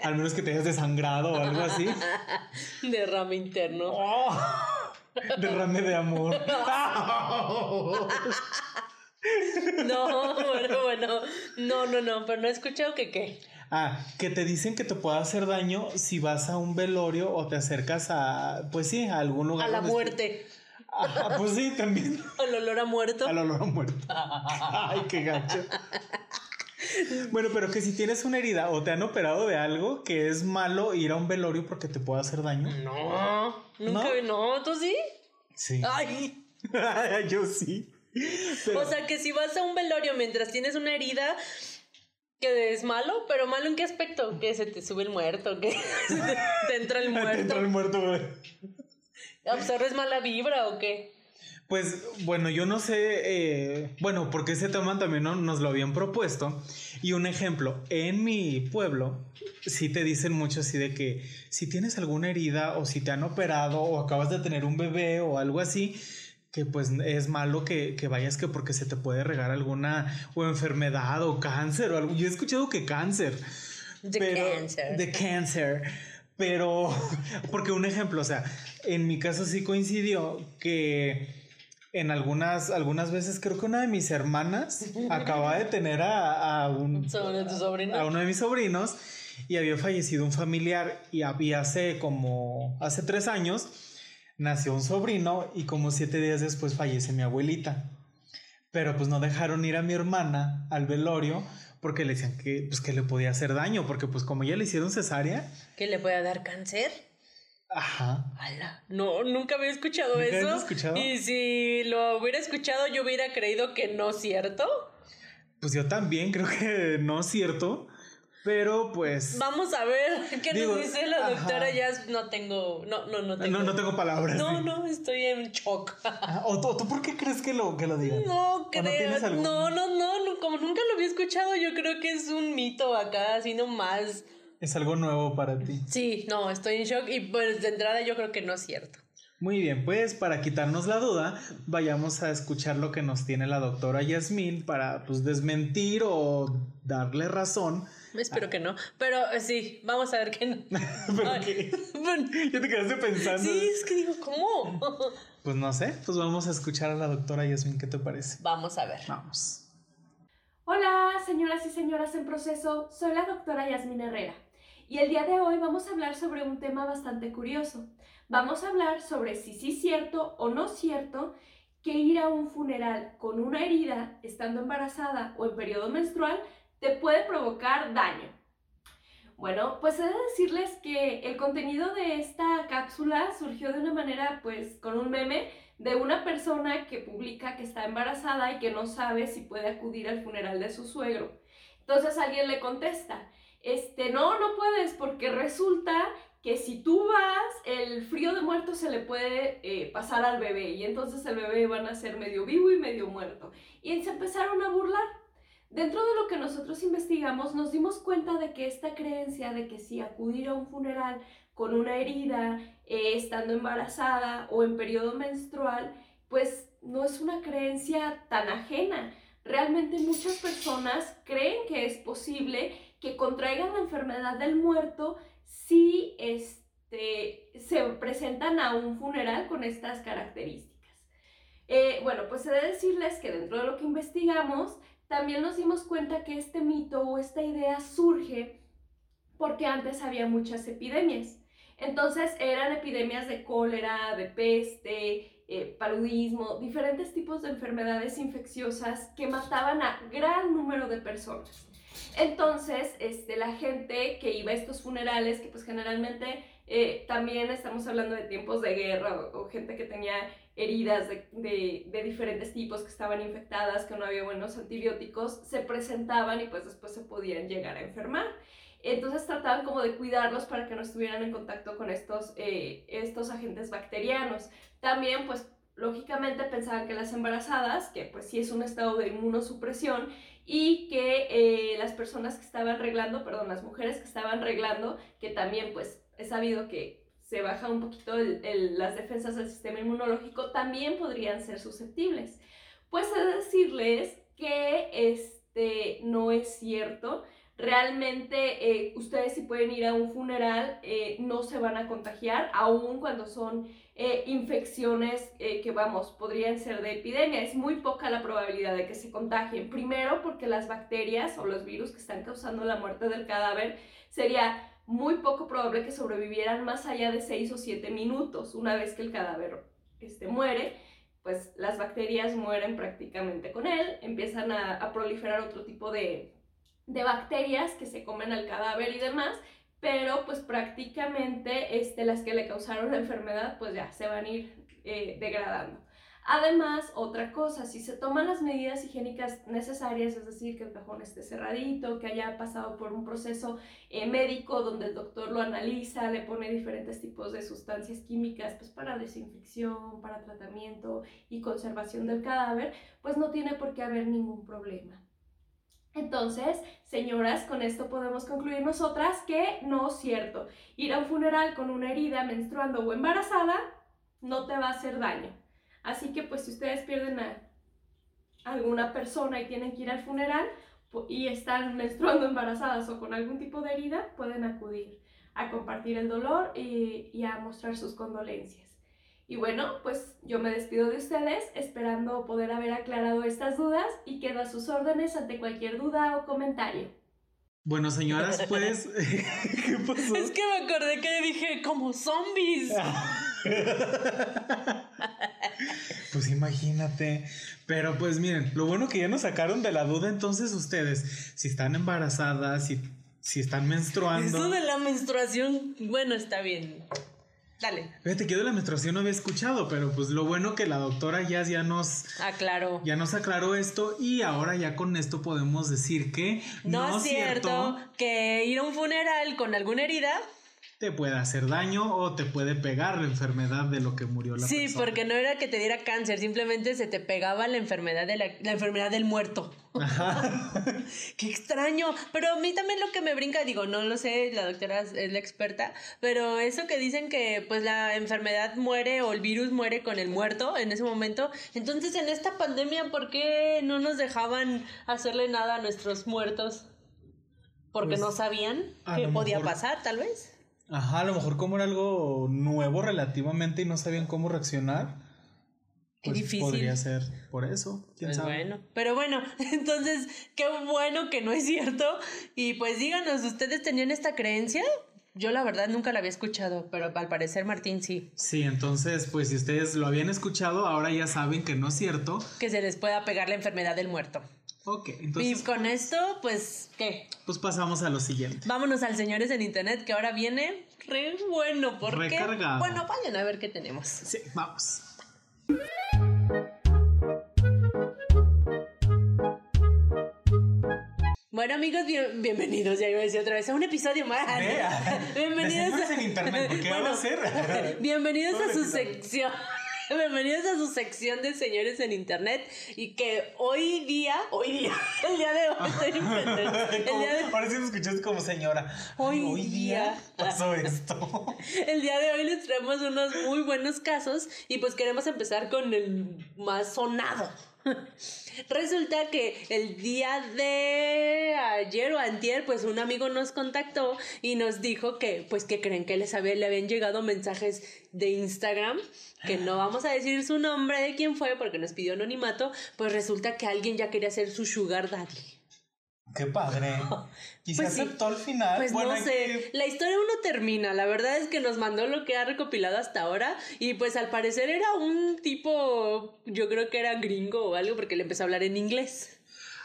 Al menos que te hayas desangrado o algo así. Derrame interno. Oh, derrame de amor. No, bueno, bueno. No, no, no, pero no he escuchado que qué. Ah, que te dicen que te puede hacer daño si vas a un velorio o te acercas a, pues sí, a algún lugar. A la muerte. Ah, pues sí, también. Al olor a muerto. Al olor a muerto. Ay, qué gacho. Bueno, pero que si tienes una herida o te han operado de algo que es malo ir a un velorio porque te puede hacer daño. No, nunca, no, ¿tú sí? Sí. Ay. Yo sí. O sea, que si vas a un velorio mientras tienes una herida, que es malo, pero malo en qué aspecto? Que se te sube el muerto, que te, entra el muerto. te entra el muerto, güey. ¿Absorbes mala vibra o qué? Pues bueno, yo no sé, eh, bueno, porque ese tema también nos lo habían propuesto. Y un ejemplo, en mi pueblo, sí te dicen mucho así de que si tienes alguna herida o si te han operado o acabas de tener un bebé o algo así, que pues es malo que, que vayas que porque se te puede regar alguna o enfermedad o cáncer o algo. Yo he escuchado que cáncer. De cáncer. De cáncer. Pero, porque un ejemplo, o sea, en mi caso sí coincidió que en algunas, algunas veces creo que una de mis hermanas acaba de tener a, un, a uno de mis sobrinos y había fallecido un familiar y había hace como, hace tres años, nació un sobrino y como siete días después fallece mi abuelita. Pero pues no dejaron ir a mi hermana al velorio porque le decían que, pues, que le podía hacer daño, porque pues como ya le hicieron cesárea. ¿Que le pueda dar cáncer? Ajá. Ala. No, nunca había escuchado ¿Nunca eso. escuchado? Y si lo hubiera escuchado, yo hubiera creído que no es cierto. Pues yo también creo que no es cierto, pero pues... Vamos a ver qué Digo, nos dice la doctora. ajá. Ya no tengo. No, no, no tengo. No, no tengo palabras. No, sí. no, estoy en shock. Ah, ¿O, tú- tú por qué crees que lo, que lo digan? No ¿O creo. algún- no, no, no, Como nunca lo había escuchado, yo creo que es un mito acá, así nomás. Es algo nuevo para ti. Sí, no, estoy en shock. Y pues de entrada yo creo que no es cierto. Muy bien, pues para quitarnos la duda, vayamos a escuchar lo que nos tiene la doctora Yasmín para pues desmentir o darle razón. Espero que no. Pero eh, sí, vamos a ver que no. ¿Pero qué? bueno, Ya te quedaste pensando. Sí, es que digo, ¿cómo? Pues no sé, pues vamos a escuchar a la doctora Yasmín, ¿qué te parece? Vamos a ver. Vamos. Hola, señoras y señoras en proceso, soy la doctora Yasmín Herrera y el día de hoy vamos a hablar sobre un tema bastante curioso. Vamos a hablar sobre si sí es cierto o no cierto que ir a un funeral con una herida, estando embarazada o en periodo menstrual, te puede provocar daño. Bueno, pues he de decirles que el contenido de esta cápsula surgió de una manera, pues, con un meme de una persona que publica que está embarazada y que no sabe si puede acudir al funeral de su suegro. Entonces alguien le contesta, este, no, no puedes porque resulta que si tú vas, el frío de muerto se le puede eh, pasar al bebé y entonces el bebé va a nacer medio vivo y medio muerto. Y se empezaron a burlar. Dentro de lo que nosotros investigamos, nos dimos cuenta de que esta creencia de que si acudir a un funeral con una herida, eh, estando embarazada o en periodo menstrual, pues no es una creencia tan ajena. Realmente muchas personas creen que es posible que contraigan la enfermedad del muerto si este, se presentan a un funeral con estas características. Eh, bueno, pues he de decirles que dentro de lo que investigamos, también nos dimos cuenta que este mito o esta idea surge porque antes había muchas epidemias. Entonces eran epidemias de cólera, de peste, eh, paludismo, diferentes tipos de enfermedades infecciosas que mataban a gran número de personas. Entonces, este, la gente que iba a estos funerales, que pues generalmente eh, también estamos hablando de tiempos de guerra o, o gente que tenía heridas de, de, diferentes tipos que estaban infectadas, que no había buenos antibióticos, se presentaban y pues después se podían llegar a enfermar. Entonces trataban como de cuidarlos para que no estuvieran en contacto con estos, eh, estos agentes bacterianos. También pues lógicamente pensaban que las embarazadas, que pues sí es un estado de inmunosupresión, y que eh, las personas que estaban reglando, perdón, las mujeres que estaban reglando, que también pues es sabido que se baja un poquito las defensas del sistema inmunológico, también podrían ser susceptibles. Pues de decirles que este no es cierto. Realmente eh, ustedes si pueden ir a un funeral eh, no se van a contagiar, aun cuando son eh, infecciones que vamos, podrían ser de epidemia. Es muy poca la probabilidad de que se contagien. Primero porque las bacterias o los virus que están causando la muerte del cadáver sería muy poco probable que sobrevivieran más allá de 6 o 7 minutos. Una vez que el cadáver este, muere, pues las bacterias mueren prácticamente con él, empiezan a, proliferar otro tipo de, de, bacterias que se comen al cadáver y demás, pero pues prácticamente este, las que le causaron la enfermedad pues ya se van a ir eh, degradando. Además, otra cosa, si se toman las medidas higiénicas necesarias, es decir, que el cajón esté cerradito, que haya pasado por un proceso eh, médico donde el doctor lo analiza, le pone diferentes tipos de sustancias químicas pues, para desinfección, para tratamiento y conservación del cadáver, pues no tiene por qué haber ningún problema. Entonces, señoras, con esto podemos concluir nosotras que no es cierto. Ir a un funeral con una herida menstruando o embarazada no te va a hacer daño. Así que pues si ustedes pierden a alguna persona y tienen que ir al funeral y están menstruando embarazadas o con algún tipo de herida, pueden acudir a compartir el dolor y, y a mostrar sus condolencias. Y bueno, pues yo me despido de ustedes esperando poder haber aclarado estas dudas y quedo a sus órdenes ante cualquier duda o comentario. Bueno, señoras, pues, ¿qué pasó? Es que me acordé que dije como zombies. Pues imagínate. Pero pues miren, lo bueno que ya nos sacaron de la duda entonces ustedes, si están embarazadas, si, si están menstruando. Eso de la menstruación, bueno, está bien. Dale. Fíjate que de la menstruación no había escuchado, pero pues lo bueno que la doctora Jazz ya nos, Aclaro. ya nos aclaró esto y ahora ya con esto podemos decir que No, es cierto que ir a un funeral con alguna herida. Te puede hacer daño o te puede pegar la enfermedad de lo que murió la Sí, persona. porque no era que te diera cáncer, simplemente se te pegaba la enfermedad de la, la enfermedad del muerto. Qué extraño. Pero a mí también lo que me brinca, digo, no lo sé, la doctora es la experta, pero eso que dicen que pues la enfermedad muere o el virus muere con el muerto en ese momento. Entonces en esta pandemia, ¿por qué no nos dejaban hacerle nada a nuestros muertos? Porque Pues, no sabían qué podía mejor- pasar, tal vez. Ajá, a lo mejor como era algo nuevo relativamente y no sabían cómo reaccionar. Qué pues, difícil. Podría ser por eso. ¿Quién Pues sabe? bueno, pero bueno, entonces qué bueno que no es cierto. Y pues díganos, ¿ustedes tenían esta creencia? Yo la verdad nunca la había escuchado, pero al parecer Martín sí. Sí, entonces, pues si ustedes lo habían escuchado, ahora ya saben que no es cierto. Que se les pueda pegar la enfermedad del muerto. Ok, y entonces, con esto, pues, ¿qué? pues pasamos a lo siguiente. Vámonos al Señores en Internet, que ahora viene re bueno, porque... Recargado. Bueno, vayan a ver qué tenemos. Sí, vamos. Bueno amigos, bien- bienvenidos, ya iba a decir otra vez, a un episodio más. Vea, bienvenidos Señores en Internet, ¿por qué va a ser? bienvenidos a su sección. Bienvenidos a su sección de señores en internet y que hoy día, hoy día, el día de hoy, estoy el día de, Ahora sí me escuchaste como señora. Hoy Ay, día. pasó esto. el día de hoy les traemos unos muy buenos casos y pues queremos empezar con el más sonado. Resulta que el día de ayer o antier, pues un amigo nos contactó y nos dijo que, pues que creen que les había, le habían llegado mensajes de Instagram, que no vamos a decir su nombre de quién fue porque nos pidió anonimato, pues resulta que alguien ya quería ser su sugar daddy. Qué padre. Y Pues se sí. aceptó al final. Pues Bueno, no sé, que- la historia aún no termina, la verdad es que nos mandó lo que ha recopilado hasta ahora y pues al parecer era un tipo, yo creo que era gringo o algo porque le empezó a hablar en inglés.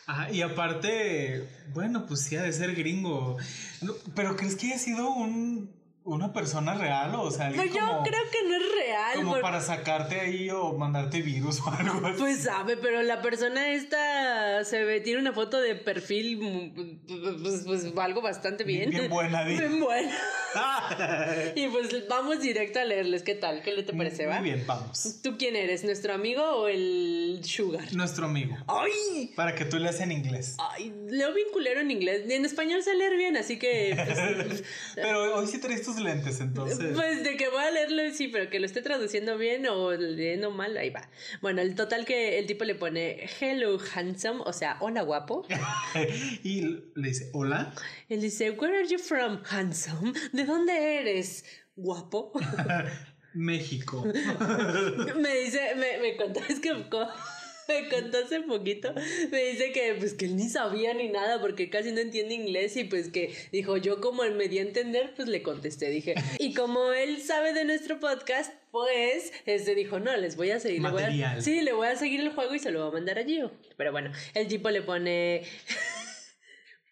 Ajá, y aparte, bueno, pues sí ha de ser gringo. No, Pero ¿crees que haya sido un, una persona real? O sea, alguien Pues yo como, creo que no es real. como para sacarte ahí o mandarte virus o algo así. Pues sabe, pero la persona esta se ve, tiene una foto de perfil, mm, pues, pues, algo bastante bien. Bien buena. Bien buena. Y pues vamos directo a leerles, ¿qué tal? ¿Qué le te parece, va? Muy bien, vamos. ¿Tú quién eres? ¿Nuestro amigo o el sugar? Nuestro amigo. ¡Ay! Para que tú leas en inglés. Ay, leo bien culero en inglés. En español sé leer bien, así que. Pues, Pero hoy sí traes tus lentes, entonces. pues, de que voy a leerlo, sí, pero que lo esté traduciendo bien o leyendo mal, ahí va. Bueno, el total que el tipo le pone Hello handsome, o sea, hola guapo. y le dice, hola. Él dice, Where are you from, handsome? ¿De dónde eres, guapo? México. me dice, me, me contó, es que me contó hace poquito, me dice que pues que él ni sabía ni nada porque casi no entiende inglés y pues que dijo yo como él me di a entender pues le contesté, dije, y como él sabe de nuestro podcast, pues este dijo, no, les voy a seguir, le voy a- sí, le voy a seguir el juego y se lo voy a mandar a Gio. Pero bueno, el tipo le pone...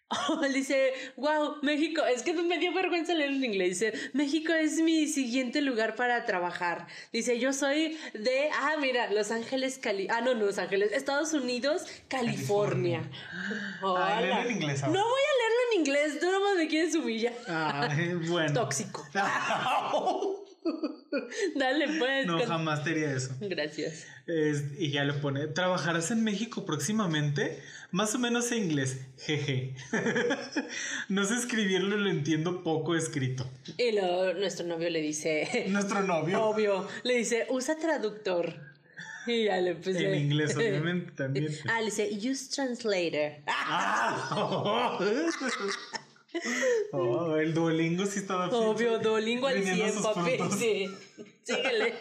Oh, dice, wow, México, es que me dio vergüenza leer en inglés. Dice, México es mi siguiente lugar para trabajar. Dice, yo soy de, ah, mira, Los Ángeles, Cali, ah, no, no, Los Ángeles, Estados Unidos, California. Ah, Hola. léelo en inglés. No voy a leerlo en inglés, tú nomás me quieres humillar. Ay, bueno. Tóxico. Dale, pues. no, con- jamás te haría eso. Gracias. Es- y ya le pone, ¿trabajarás en México próximamente? Más o menos en inglés, jeje. no sé escribirlo, lo entiendo poco escrito. Y luego nuestro novio le dice, Nuestro novio. Obvio. Le dice, usa traductor. Y ya le puse. En inglés, obviamente, también. Ah, le dice, use translator. Ah, Ah. Oh, el Duolingo sí estaba Obvio, Duolingo al rindiendo 100, sus papi. Sí. Síguele.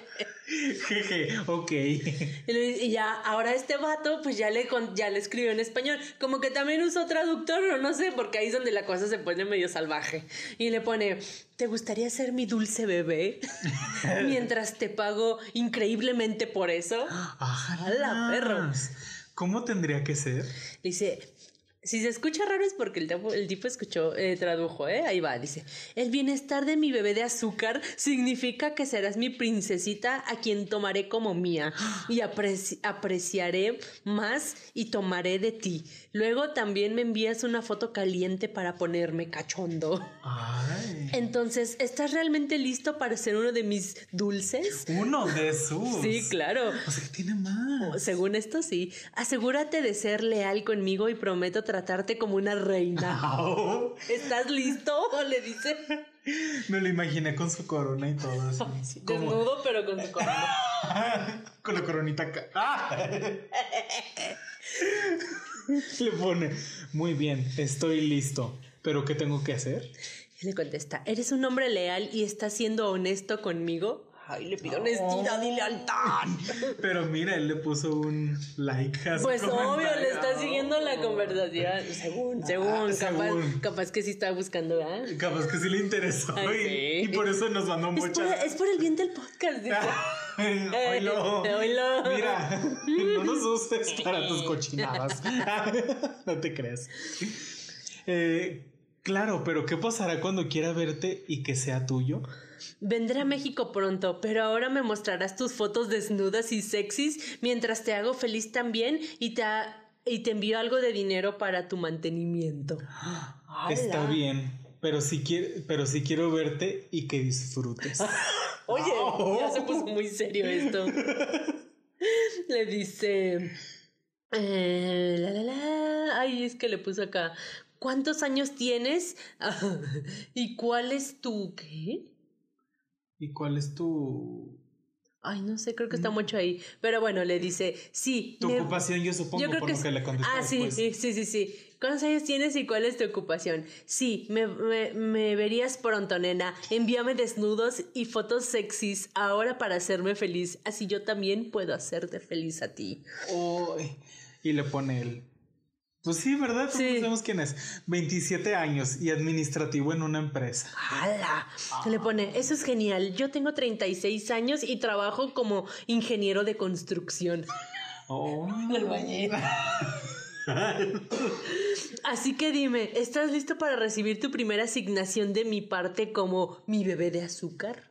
Jeje, ok. Y ya, ahora este vato, pues ya le, ya le escribió en español. Como que también usó traductor, o no sé, porque ahí es donde la cosa se pone medio salvaje. Y le pone, ¿te gustaría ser mi dulce bebé? Mientras te pago increíblemente por eso. ¡Hala, perro! ¿Cómo tendría que ser? Le dice, si se escucha raro es porque el tipo, el tipo escuchó, eh, tradujo, ¿eh? Ahí va, dice, el bienestar de mi bebé de azúcar significa que serás mi princesita a quien tomaré como mía y apreci- apreciaré más y tomaré de ti. Luego también me envías una foto caliente para ponerme cachondo. Ay. Entonces, ¿estás realmente listo para ser uno de mis dulces? Uno de sus. Sí, claro. O sea que tiene más. Según esto, sí. Asegúrate de ser leal conmigo y prometo tratarte como una reina. ¿Estás listo? Le dice. Me lo imaginé con su corona y todo así. Sí, Como- Desnudo, pero con su corona. con la coronita acá. ¡Ah! Le pone, muy bien, estoy listo. ¿Pero qué tengo que hacer? Y le contesta, ¿eres un hombre leal y estás siendo honesto conmigo? Ay, le pido honestidad y lealtad. Pero mira, él le puso un like a su Pues obvio, le está siguiendo la conversación. Según, según, Ah, capaz, según. capaz que sí está buscando. Capaz que sí le interesó Ay, y, sí. y por eso nos mandó Es por, muchas. es por el bien del podcast, dice. Oilo. Oilo. Mira, no nos uses para tus cochinadas. no te creas. Eh, claro, pero ¿qué pasará cuando quiera verte y que sea tuyo? Vendré a México pronto, pero ahora me mostrarás tus fotos desnudas y sexys mientras te hago feliz también y te, ha- y te envío algo de dinero para tu mantenimiento. Está ¡Hala! bien, pero si quiere, pero si quiero verte y que disfrutes. Oye, ya se puso muy serio esto. le dice. eh, la, la, la. Ay, es que le puso acá. ¿Cuántos años tienes? ¿Y cuál es tu qué? ¿Y cuál es tu Ay, no sé, creo que está mucho ahí. Pero bueno, le dice, sí. tu me- ocupación? Yo supongo por lo que le contestó Ah, sí, sí, sí, sí, sí. ¿Cuántos años tienes y cuál es tu ocupación? Sí, me, me, me verías pronto, nena. Envíame desnudos y fotos sexys ahora para hacerme feliz. Así yo también puedo hacerte feliz a ti. Ay, y le pone él. Pues sí, ¿verdad? Todos Sí. sabemos quién es. 27 años y administrativo en una empresa. ¡Hala! Le pone, eso es genial. Yo tengo 36 años y trabajo como ingeniero de construcción. Oh. Así que dime, ¿estás listo para recibir tu primera asignación de mi parte como mi bebé de azúcar?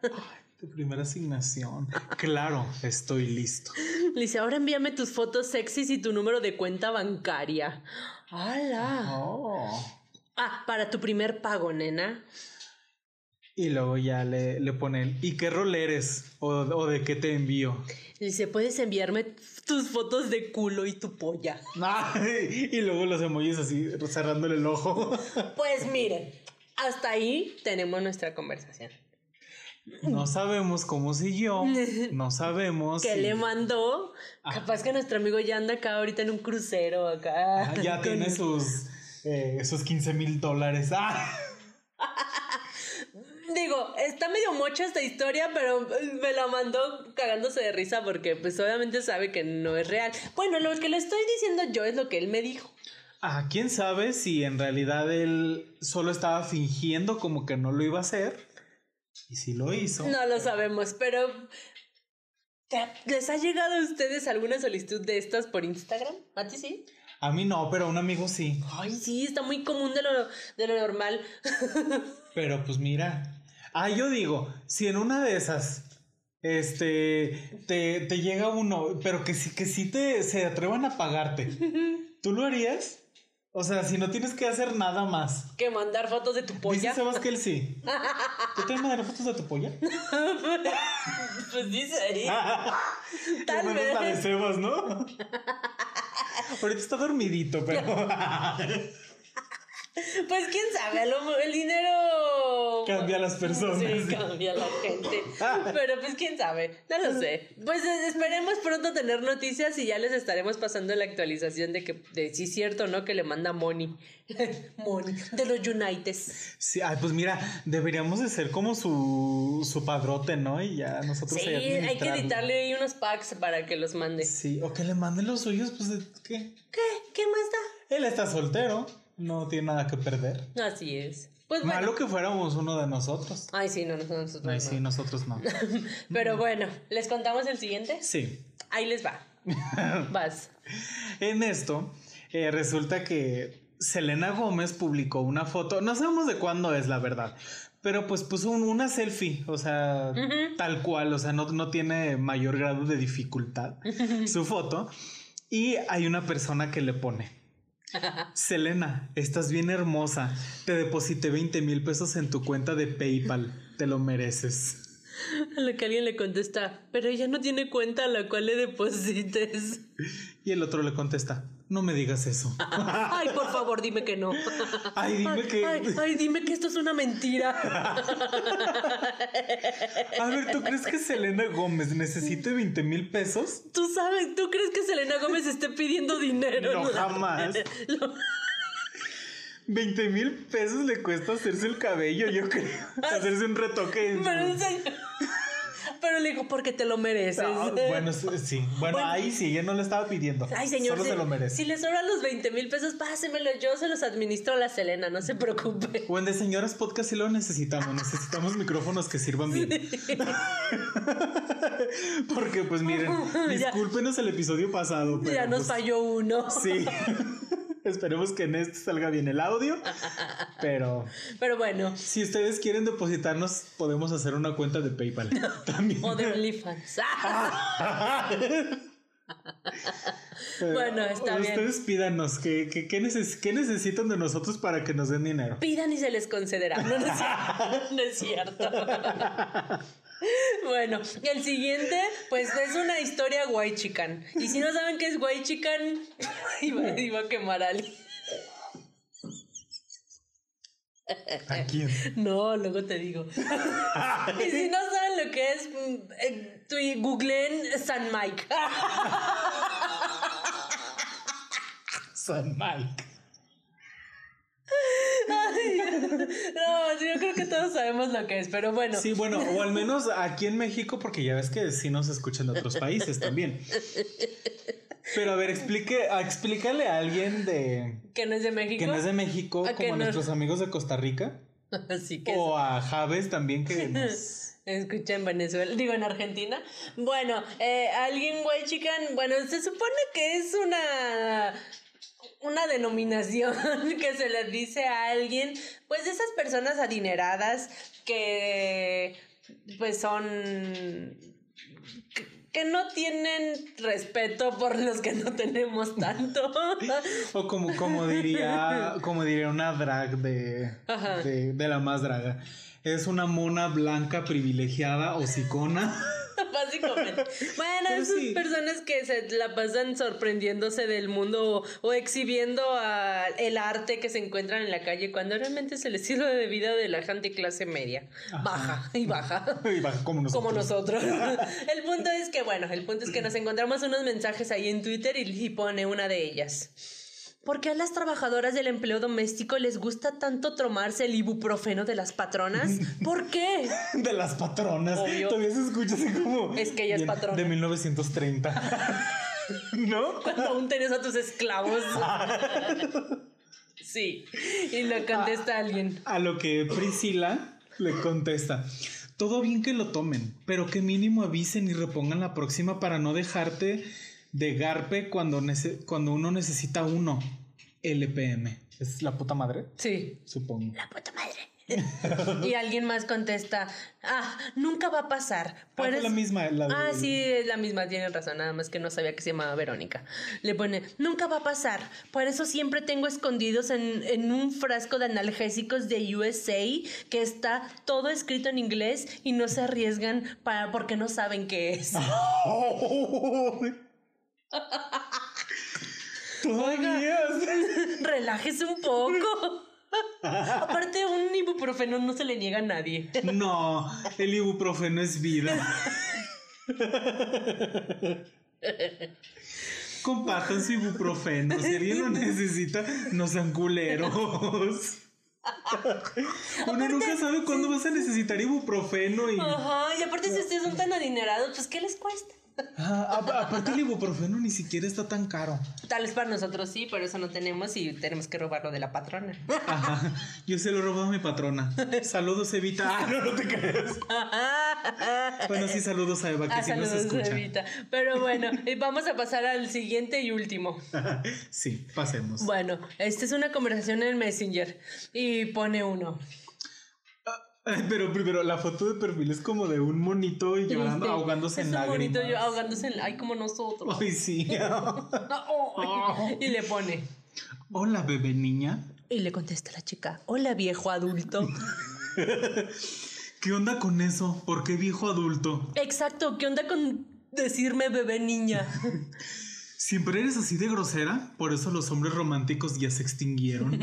Tu primera asignación. Claro, estoy listo. Le dice, ahora envíame tus fotos sexys y tu número de cuenta bancaria. ¡Hala! Oh. Ah, para tu primer pago, nena. Y luego ya le, le pone. ¿Y qué rol eres? ¿O, o de qué te envío? Le dice, ¿puedes enviarme tus fotos de culo y tu polla? Ay, y luego los emojis así cerrándole el ojo. Pues miren, hasta ahí tenemos nuestra conversación. No sabemos cómo siguió. No sabemos. Si- le mandó. Capaz que nuestro amigo ya anda acá ahorita en un crucero acá. Ah, ya con- tiene sus, eh, sus 15 mil dólares. Ah. Digo, está medio mocha esta historia, pero me la mandó cagándose de risa porque pues obviamente sabe que no es real. Bueno, lo que le estoy diciendo yo es lo que él me dijo. Ah, quién sabe si en realidad él solo estaba fingiendo como que no lo iba a hacer. Y si lo hizo. No lo sabemos, pero ¿te- ¿les ha llegado a ustedes alguna solicitud de estas por Instagram? ¿A ti sí? A mí no, pero a un amigo sí. Ay, sí, está muy común de lo, de lo normal. Pero pues mira. Ah, yo digo, si en una de esas. Este te, te llega uno, pero que sí, que sí te se atrevan a pagarte. ¿Tú lo harías? O sea, si no tienes que hacer nada más. que mandar fotos de tu Dice polla. Sebas que él sí. ¿Tú te mandarás fotos de tu polla? pues dice Tal mandas la de vez. Sebas, ¿no? Ahorita está dormidito, pero. Pues quién sabe, a lo- el dinero Cambia a las personas. Sí, cambia a la gente. Pero pues quién sabe, no lo sé. Pues esperemos pronto tener noticias y ya les estaremos pasando la actualización de que de si es cierto o no que le manda Money. Money de los Uniteds. Sí, ay, pues mira, deberíamos de ser como su, su padrote, ¿no? Y ya nosotros Sí, hay que editarle ahí unos packs para que los mande. Sí, o que le manden los suyos, pues ¿de ¿qué? ¿Qué? ¿Qué más da? Él está soltero, no tiene nada que perder. Así es. Pues bueno. Malo que fuéramos uno de nosotros. Ay, sí, no, no, nosotros Ay, no. sí, nosotros no. Pero bueno, ¿les contamos el siguiente? Sí. Ahí les va. Vas. En esto, eh, resulta que Selena Gómez publicó una foto, no sabemos de cuándo es la verdad, pero pues puso un- una selfie, o sea, tal cual, o sea, no, no tiene mayor grado de dificultad su foto. Y hay una persona que le pone. Selena, estás bien hermosa. Te deposité 20 mil pesos en tu cuenta de PayPal. Te lo mereces. A lo que alguien le contesta, pero ella no tiene cuenta a la cual le deposites. Y el otro le contesta, no me digas eso. Ay, por favor, dime que no. Ay, dime que- Ay, ay, dime que esto es una mentira. A ver, ¿tú crees que Selena Gómez necesite 20 mil pesos? Tú sabes, ¿tú crees que Selena Gómez esté pidiendo dinero? No, jamás. Lo- 20 mil pesos le cuesta hacerse el cabello, yo creo. Hacerse un retoque. Pero, serio. Pero le digo, porque te lo mereces. Bueno, sí. Bueno, Bueno. ahí sí, ella no le estaba pidiendo. Ay, señor, Solo si, se lo merece. si le sobran los 20 mil pesos, pásemelo. Yo se los administro a la Selena, no se preocupe. O en de señoras podcast sí lo necesitamos. Necesitamos micrófonos que sirvan bien. Porque, pues miren, Ya. discúlpenos el episodio pasado. Pero, ya nos pues, falló uno. Sí. Esperemos que en este salga bien el audio. Pero Pero bueno, si ustedes quieren depositarnos, podemos hacer una cuenta de PayPal. También. o de OnlyFans. Bueno, está bien. Ustedes pídanos ¿qué, qué, qué neces- qué necesitan de nosotros para que nos den dinero. Pidan y se les concederá. No, no es cierto. No es cierto. Bueno, el siguiente, pues es una historia guay chican. Y si no saben qué es guay chican, iba, iba a quemar a alguien. ¿A quién? No, luego te digo. y si no saben lo que es, mm, eh, googleen San Mike. San Mike. No, yo creo que todos sabemos lo que es, pero bueno. Sí, bueno, o al menos aquí en México, porque ya ves que sí nos escuchan de otros países también. Pero a ver, explique, explícale a alguien de Que no es de México. que no es de México, ¿A que como a no? nuestros amigos de Costa Rica, Así que o a Javes también que nos... Escucha en Venezuela, digo en Argentina. Bueno, eh, alguien guay chican, bueno, se supone que es una una denominación que se le dice a alguien, pues de esas personas adineradas que pues son que- no tienen respeto por los que no tenemos tanto. O como, como diría, como diría una drag de, de la más draga. Es una mona blanca privilegiada o sicona. Básicamente. Bueno, Pero esas sí. personas que se la pasan sorprendiéndose del mundo o, o exhibiendo a el arte que se encuentran en la calle cuando realmente es el estilo de vida de la gente clase media. Baja y baja. Y baja como nosotros. Como nosotros. El punto es que, bueno, el punto es que nos encontramos unos mensajes ahí en Twitter y, y pone una de ellas. ¿Por qué a las trabajadoras del empleo doméstico les gusta tanto tomarse el ibuprofeno de las patronas? ¿Por qué? De las patronas. Obvio. Todavía se escucha así como. Es que ella es bien- patrona. De 1930. ¿No? Cuando aún tenías a tus esclavos. Sí. Y lo contesta alguien. A lo que Priscila le contesta. Todo bien que lo tomen, pero que mínimo avisen y repongan la próxima para no dejarte de garpe cuando, nece- cuando uno necesita uno. LPM. ¿Es la puta madre? Sí. Supongo. La puta madre. y alguien más contesta, ah, nunca va a pasar. Ah, fue Puedes- la misma. La Ah, sí, es la misma, tienen razón, nada más que no sabía que se llamaba Verónica. Le pone, nunca va a pasar, por eso siempre tengo escondidos en, en un frasco de analgésicos de USA que está todo escrito en inglés y no se arriesgan para, porque no saben qué es. Todavía. Relájese un poco. Aparte, un ibuprofeno no se le niega a nadie. No, el ibuprofeno es vida. Compartan su ibuprofeno. Si alguien lo necesita, no sean culeros. Uno nunca sabe cuándo vas a necesitar ibuprofeno y. Ajá, y aparte si ustedes son tan adinerados, pues ¿qué les cuesta? Ah, aparte el ibuprofeno ni siquiera está tan caro. Tal vez para nosotros sí, pero eso no tenemos y tenemos que robarlo de la patrona. Ajá. Yo se lo robo a mi patrona. Saludos, Evita. Ah, no, no te creas. Bueno, sí, saludos a Eva, que Ah, sí nos saludos, escucha. Evita. Pero bueno, vamos a pasar al siguiente y último. Sí, pasemos. Bueno, esta es una conversación en Messenger y pone uno. Pero primero, la foto de perfil es como de un monito y llorando, ahogándose es en un lágrimas. yo ahogándose en ay como nosotros. Ay, sí. Ay. Y le pone. Hola, bebé niña. Y le contesta la chica, hola viejo adulto. ¿Qué onda con eso? ¿Por qué viejo adulto? Exacto, ¿qué onda con decirme bebé niña? ¿Siempre eres así de grosera? Por eso los hombres románticos ya se extinguieron.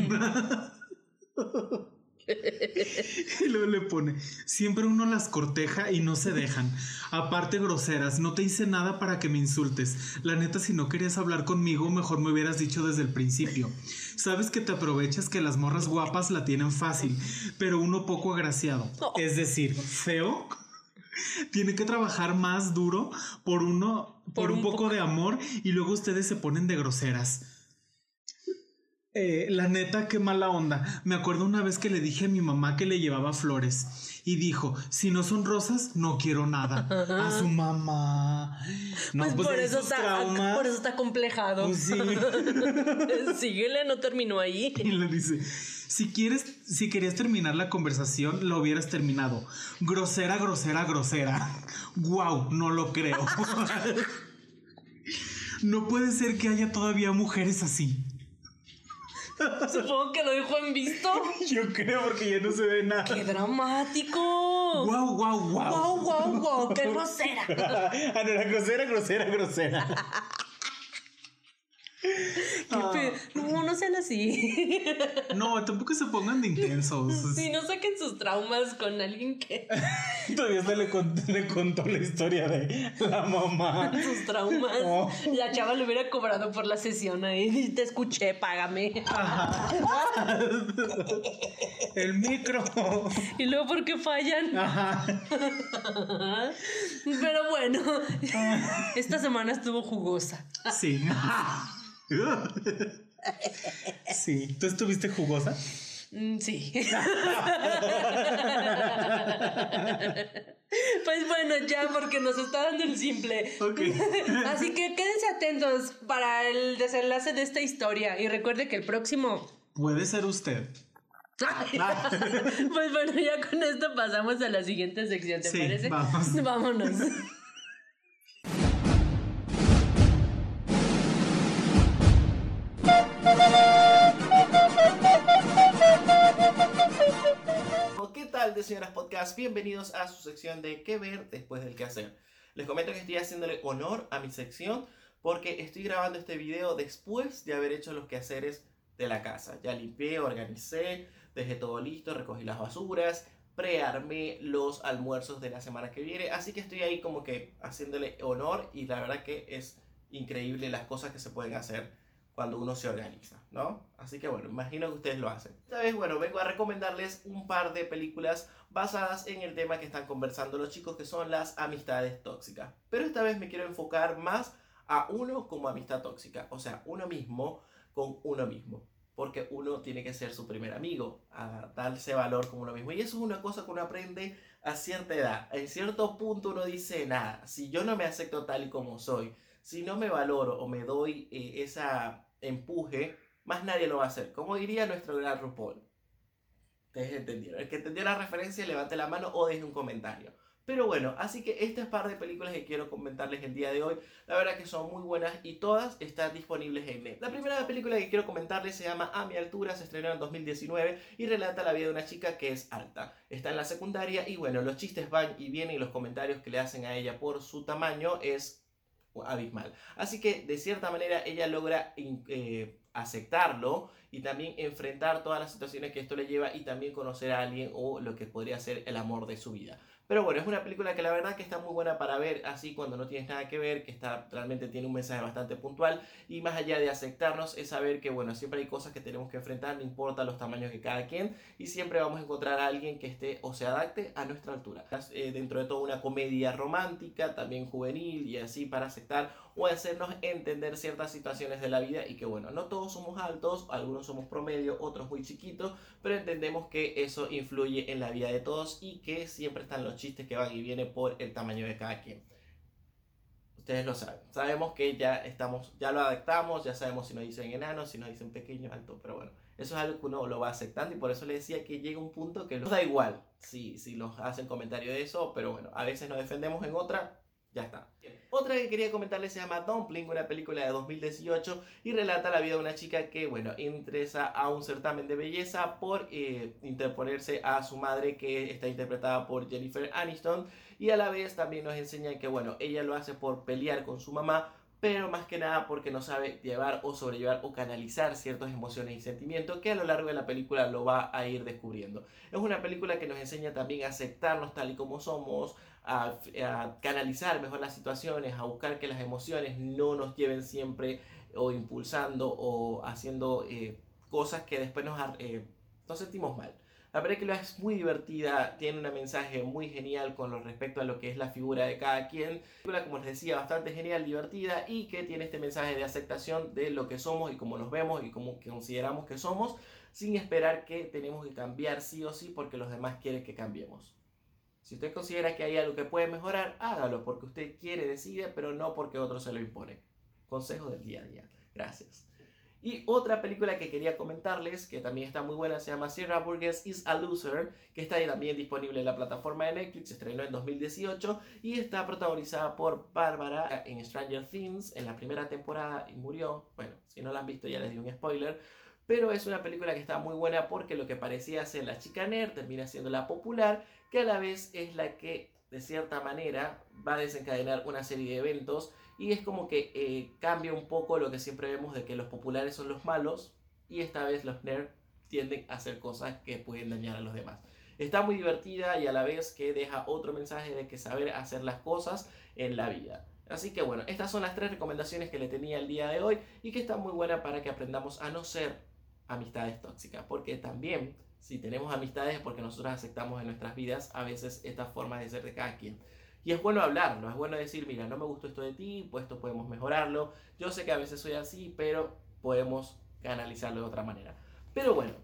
y luego le pone, siempre uno las corteja y no se dejan. Aparte groseras, no te hice nada para que me insultes. La neta, si no querías hablar conmigo, mejor me hubieras dicho desde el principio. Sabes que te aprovechas que las morras guapas la tienen fácil, pero uno poco agraciado. Es decir, feo. Tiene que trabajar más duro por uno, por, Por un, un poco, poco. de amor y luego ustedes se ponen de groseras. Eh, la neta, qué mala onda. Me acuerdo una vez que le dije a mi mamá que le llevaba flores y dijo, si no son rosas, no quiero nada. A su mamá. No, pues, pues, por, eso está, traumas. por eso está complejado. Pues sí. Síguele, no terminó ahí. Y le dice, si quieres, si querías terminar la conversación, lo hubieras terminado. Grosera, grosera, grosera. Wow, no lo creo. no puede ser que haya todavía mujeres así. Supongo que lo dejó en visto. Yo creo porque ya no se ve nada. ¡Qué dramático! Wow, wow, wow. ¡Wow, wow, wow! ¡Qué grosera! ah, no, era grosera, grosera, grosera. Pe- No, no sean así. No, tampoco se pongan de intensos. Si no saquen sus traumas con alguien que. Todavía se le, cont- le contó la historia de la mamá. Sus traumas. No. La chava le hubiera cobrado por la sesión ahí. Te escuché, págame. El micro. Y luego, ¿por qué fallan? Ajá. Pero bueno, esta semana estuvo jugosa. Sí. Sí. ¿Tú estuviste jugosa? Mm, Sí. Pues bueno, ya porque nos está dando el simple. Ok. Así que quédense atentos para el desenlace de esta historia y recuerde que el próximo... Puede ser usted. Pues bueno, ya con esto pasamos a la siguiente sección, ¿te Sí, parece? vamos. Vámonos. ¿Qué tal, señoras podcast? Bienvenidos a su sección de qué ver después del qué hacer. Les comento que estoy haciéndole honor a mi sección porque estoy grabando este video después de haber hecho los quehaceres de la casa. Ya limpié, organicé, dejé todo listo, recogí las basuras, prearmé los almuerzos de la semana que viene. Así que estoy ahí como que haciéndole honor y la verdad que es increíble las cosas que se pueden hacer cuando uno se organiza, ¿no? Así que bueno, imagino que ustedes lo hacen. Esta vez, bueno, vengo a recomendarles un par de películas basadas en el tema que están conversando los chicos, que son las amistades tóxicas. Pero esta vez me quiero enfocar más a uno como amistad tóxica, o sea, uno mismo con uno mismo. Porque uno tiene que ser su primer amigo, a darse valor como uno mismo. Y eso es una cosa que uno aprende a cierta edad. En cierto punto uno dice, nada, si yo no me acepto tal y como soy, si no me valoro o me doy eh, esa empuje, más nadie lo va a hacer. Como diría nuestro gran RuPaul. Ustedes entendieron. El que entendió la referencia, levante la mano o deje un comentario. Pero bueno, así que este par de películas que quiero comentarles el día de hoy, la verdad que son muy buenas y todas están disponibles en Netflix. La primera película que quiero comentarles se llama A mi altura, se estrenó en 2019 y relata la vida de una chica que es alta. Está en la secundaria y bueno, los chistes van y vienen y los comentarios que le hacen a ella por su tamaño es abismal. Así que de cierta manera ella logra eh, aceptarlo y también enfrentar todas las situaciones que esto le lleva y también conocer a alguien o lo que podría ser el amor de su vida. Pero bueno, es una película que la verdad que está muy buena para ver así cuando no tienes nada que ver, que está realmente tiene un mensaje bastante puntual y más allá de aceptarnos es saber que bueno, siempre hay cosas que tenemos que enfrentar, no importa los tamaños de cada quien y siempre vamos a encontrar a alguien que esté o se adapte a nuestra altura. Eh, dentro de todo una comedia romántica, también juvenil y así para aceptar o hacernos entender ciertas situaciones de la vida y que bueno, no todos somos altos, algunos somos promedio, otros muy chiquitos, pero entendemos que eso influye en la vida de todos y que siempre están los chistes que van y vienen por el tamaño de cada quien. Ustedes lo saben. Sabemos que ya estamos, ya lo adaptamos, ya sabemos si nos dicen enano, si nos dicen pequeño, alto, pero bueno, eso es algo que uno lo va aceptando y por eso le decía que llega un punto que nos da igual si, si nos hacen comentario de eso, pero bueno, a veces nos defendemos en otra, ya está. Otra que quería comentarles se llama Dumpling, una película de 2018 y relata la vida de una chica que, bueno, ingresa a un certamen de belleza por eh, interponerse a su madre que está interpretada por Jennifer Aniston y a la vez también nos enseña que, bueno, ella lo hace por pelear con su mamá pero más que nada porque no sabe llevar o sobrellevar o canalizar ciertas emociones y sentimientos que a lo largo de la película lo va a ir descubriendo. Es una película que nos enseña también a aceptarnos tal y como somos, a, canalizar mejor las situaciones, a buscar que las emociones no nos lleven siempre o impulsando o haciendo eh, cosas que después nos, eh, nos sentimos mal. La película es muy divertida, tiene un mensaje muy genial con respecto a lo que es la figura de cada quien. Película, como les decía, bastante genial, divertida y que tiene este mensaje de aceptación de lo que somos y cómo nos vemos y cómo consideramos que somos, sin esperar que tenemos que cambiar sí o sí porque los demás quieren que cambiemos. Si usted considera que hay algo que puede mejorar, hágalo porque usted quiere, decide, pero no porque otro se lo impone. Consejo del día a día. Gracias. Y otra película que quería comentarles, que también está muy buena, se llama Sierra Burgess is a Loser, que está también disponible en la plataforma de Netflix, se estrenó en 2018 y está protagonizada por Bárbara en Stranger Things en la primera temporada y murió. Bueno, si no la han visto ya les di un spoiler. Pero es una película que está muy buena porque lo que parecía ser la chica nerd termina siendo la popular, que a la vez es la que de cierta manera va a desencadenar una serie de eventos y es como que eh, cambia un poco lo que siempre vemos de que los populares son los malos y esta vez los nerds tienden a hacer cosas que pueden dañar a los demás. Está muy divertida y a la vez que deja otro mensaje de que saber hacer las cosas en la vida. Así que bueno, estas son las tres recomendaciones que le tenía el día de hoy y que están muy buenas para que aprendamos a no ser amistades tóxicas. Porque también si tenemos amistades es porque nosotros aceptamos en nuestras vidas a veces esta forma de ser de cada quien. Y es bueno hablarlo, es bueno decir, mira, no me gustó esto de ti, pues esto podemos mejorarlo. Yo sé que a veces soy así, pero podemos canalizarlo de otra manera. Pero bueno,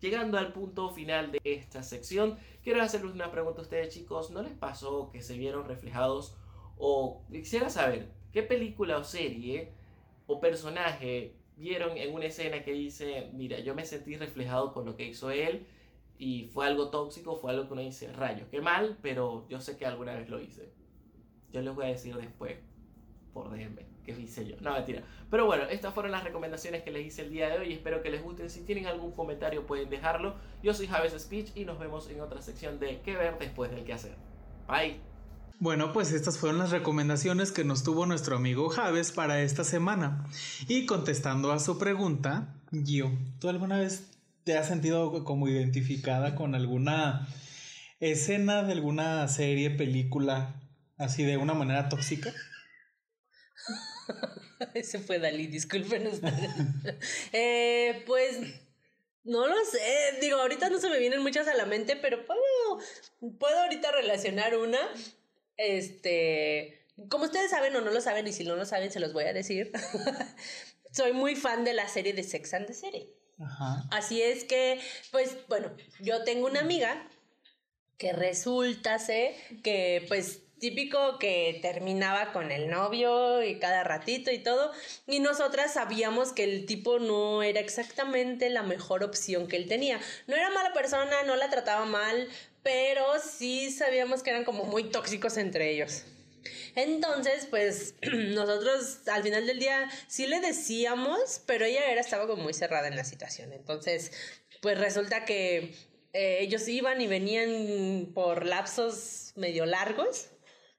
llegando al punto final de esta sección, quiero hacerles una pregunta a ustedes chicos. ¿No les pasó que se vieron reflejados o quisiera saber qué película o serie o personaje vieron en una escena que dice, mira, yo me sentí reflejado con lo que hizo él y fue algo tóxico, fue algo que uno dice, rayos, qué mal, pero yo sé que alguna vez lo hice. Yo les voy a decir después por DM qué hice yo. No, mentira. Pero bueno, estas fueron las recomendaciones que les hice el día de hoy. Espero que les gusten. Si tienen algún comentario pueden dejarlo. Yo soy Javes Speech y nos vemos en otra sección de qué ver después del qué hacer. Bye. Bueno, pues estas fueron las recomendaciones que nos tuvo nuestro amigo Javes para esta semana. Y contestando a su pregunta, Gio, ¿tú alguna vez te has sentido como identificada con alguna escena de alguna serie, película, así de una manera tóxica? Ese fue Dalí, disculpen ustedes. eh, pues no lo sé, digo, ahorita no se me vienen muchas a la mente, pero puedo, puedo ahorita relacionar una. Este, como ustedes saben o no lo saben, y si no lo saben, se los voy a decir. Soy muy fan de la serie de Sex and the City. Así es que, pues bueno, yo tengo una amiga que resulta ser que pues típico que terminaba con el novio y cada ratito y todo, y nosotras sabíamos que el tipo no era exactamente la mejor opción que él tenía. No era mala persona, no la trataba mal, pero sí sabíamos que eran como muy tóxicos entre ellos. Entonces, pues nosotros al final del día sí le decíamos, pero ella era, estaba como muy cerrada en la situación. Entonces, pues resulta que eh, ellos iban y venían por lapsos medio largos.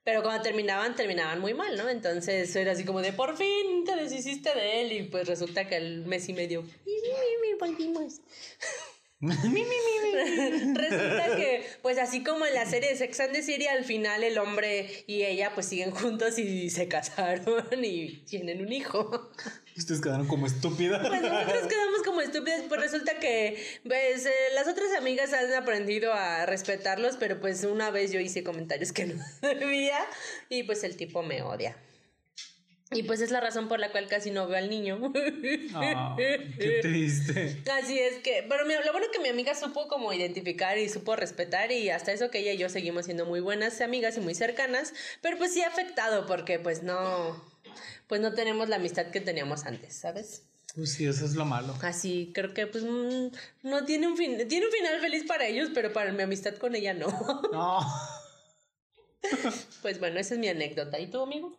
Pero cuando terminaban, terminaban muy mal, ¿no? Entonces era así como de por fin te deshiciste de él y pues resulta que el mes y medio, mi, volvimos. Resulta que, pues así como en la serie de Sex and the City, al final el hombre y ella pues siguen juntos y se casaron y tienen un hijo. Ustedes quedaron como estúpidas. Pues nosotros quedamos como estúpidas, pues resulta que pues, eh, las otras amigas han aprendido a respetarlos, pero pues una vez yo hice comentarios que no debía y pues el tipo me odia. Y pues es la razón por la cual casi no veo al niño. Ah, qué triste. Así es que, pero mi- lo bueno que mi amiga supo como identificar y supo respetar y hasta eso que ella y yo seguimos siendo muy buenas amigas y muy cercanas, pero pues sí ha afectado porque pues no, pues no tenemos la amistad que teníamos antes, ¿sabes? Pues sí, eso es lo malo. Así creo que pues mm, no tiene un fin, tiene un final feliz para ellos, pero para mi amistad con ella no. No. pues bueno, esa es mi anécdota. ¿Y tú, amigo?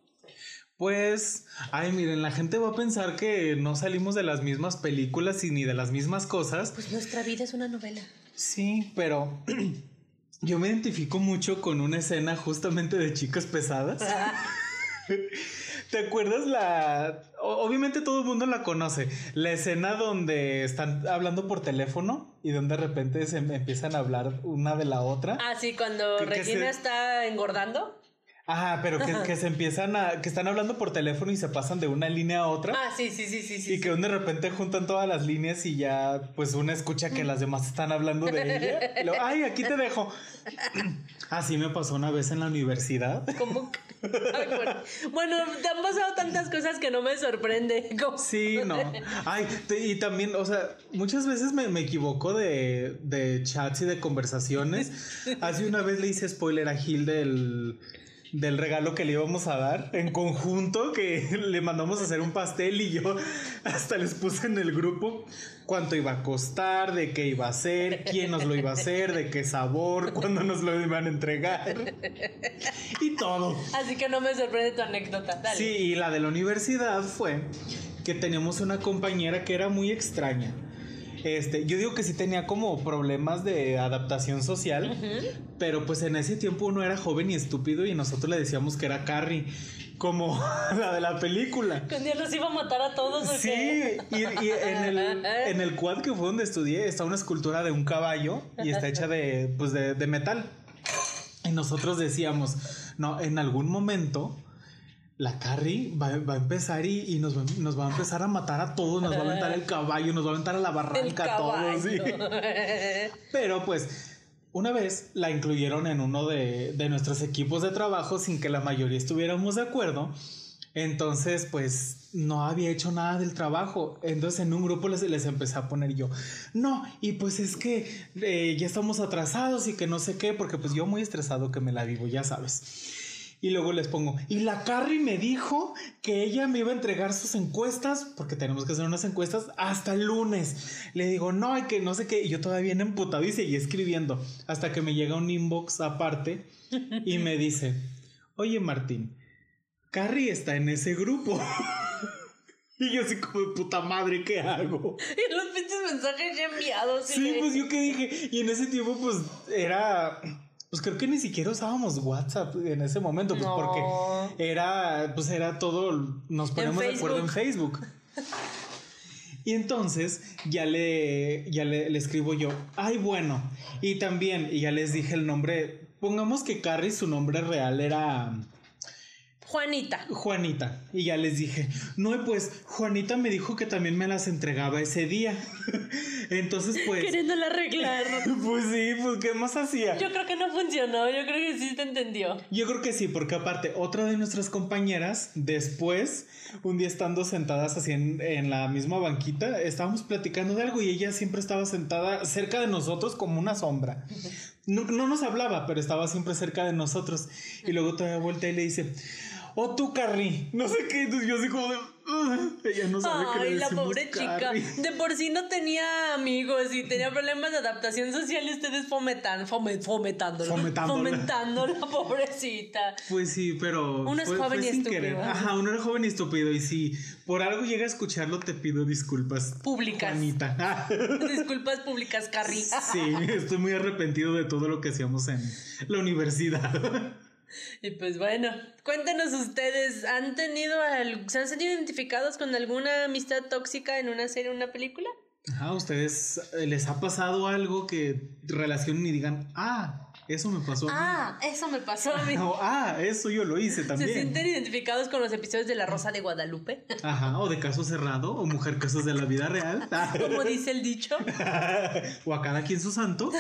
Pues, ay, miren, la gente va a pensar que no salimos de las mismas películas y ni de las mismas cosas. Pues nuestra vida es una novela. Sí, pero yo me identifico mucho con una escena justamente de chicas pesadas. ¿Te acuerdas la... Obviamente todo el mundo la conoce. La escena donde están hablando por teléfono y donde de repente se empiezan a hablar una de la otra. Ah, sí, cuando Que- que Regina se- está engordando. Ajá, pero que, que se empiezan a... que están hablando por teléfono y se pasan de una línea a otra. Ah, sí, sí, sí, sí, sí. Y que de repente juntan todas las líneas y ya pues una escucha que las demás están hablando de ella. Y Ay, aquí te dejo. Así me pasó una vez en la universidad. ¿Cómo? Ay, bueno. Bueno, te han pasado tantas cosas que no me sorprende. ¿Cómo? Sí, no. Ay, te- y también, o sea, muchas veces me, me equivoco de, de chats y de conversaciones. Hace una vez le hice spoiler a Gil del, del regalo que le íbamos a dar en conjunto, que le mandamos a hacer un pastel y yo hasta les puse en el grupo cuánto iba a costar, de qué iba a ser, quién nos lo iba a hacer, de qué sabor, cuándo nos lo iban a entregar. Y todo. Así que no me sorprende tu anécdota. Dale. Sí, y la de la universidad fue que teníamos una compañera que era muy extraña. Este, yo digo que sí tenía como problemas de adaptación social, pero pues en ese tiempo uno era joven y estúpido y nosotros le decíamos que era Carrie, como la de la película. Que un día los iba a matar a todos. ¿o Sí, qué? y, y en, el, en el quad que fue donde estudié está una escultura de un caballo y está hecha de, pues de, de metal. Y nosotros decíamos, no, en algún momento la Carrie va, va a empezar y, y nos, va, nos va a empezar a matar a todos, nos va a aventar el caballo, nos va a aventar a la barranca a todos. sí. Pero pues una vez la incluyeron en uno de, de nuestros equipos de trabajo sin que la mayoría estuviéramos de acuerdo. Entonces, pues no había hecho nada del trabajo. Entonces, en un grupo les, les empecé a poner yo, no, y pues es que eh, ya estamos atrasados y que no sé qué, porque pues yo muy estresado que me la vivo, ya sabes. Y luego les pongo, y la Carrie me dijo que ella me iba a entregar sus encuestas, porque tenemos que hacer unas encuestas hasta el lunes. Le digo, no, hay que no sé qué. Y yo todavía bien emputado y seguí escribiendo. Hasta que me llega un inbox aparte y me dice, oye Martín, Carrie está en ese grupo. y yo así como de puta madre, ¿qué hago? y los pinches mensajes ya enviados. Sí, pues yo qué dije. Y en ese tiempo, pues era. Pues creo que ni siquiera usábamos WhatsApp en ese momento, pues No. porque era, pues era todo, nos ponemos de acuerdo en Facebook. Y entonces ya le, ya le, le escribo yo, ay bueno, y también, y ya les dije el nombre, pongamos que Carrie su nombre real era Juanita. Juanita, y ya les dije, no, pues Juanita me dijo que también me las entregaba ese día. entonces pues... Queriéndola arreglar. Pues sí, pues ¿qué más hacía? Yo creo que no funcionó. Yo creo que sí te entendió. Yo creo que sí, porque aparte, otra de nuestras compañeras, después, un día estando sentadas así en, en la misma banquita, estábamos platicando de algo y ella siempre estaba sentada cerca de nosotros como una sombra. No, no nos hablaba, pero estaba siempre cerca de nosotros. Y luego todavía vuelta y le dice, oh tú, Carrie, no sé qué. Entonces yo así como de, ella no sabe que le Ay, la pobre chica. De por sí no tenía amigos y tenía problemas de adaptación social y ustedes fometan, fomet, fomentándola. Fomentándola. Fomentándola, pobrecita. Pues sí, pero. Uno es fue- joven fue y sin estúpido. querer. Ajá, uno era joven y estúpido. Y si por algo llega a escucharlo, te pido disculpas. Públicas. Juanita. Disculpas públicas, Carrie. sí, estoy muy arrepentido de todo lo que hacíamos en la universidad. Y pues bueno, cuéntenos ustedes, ¿han tenido, al- se han sentido identificados con alguna amistad tóxica en una serie o una película? Ajá, ¿ustedes eh, les ha pasado algo que relacionen y digan, ah, eso me pasó a mí"? Ah, eso me pasó a mí. O, ah, eso yo lo hice ¿Se también. sienten identificados con los episodios de La Rosa de Guadalupe? Ajá, o de caso cerrado, o mujer casos de la vida real. Como dice el dicho. o a cada quien su santo.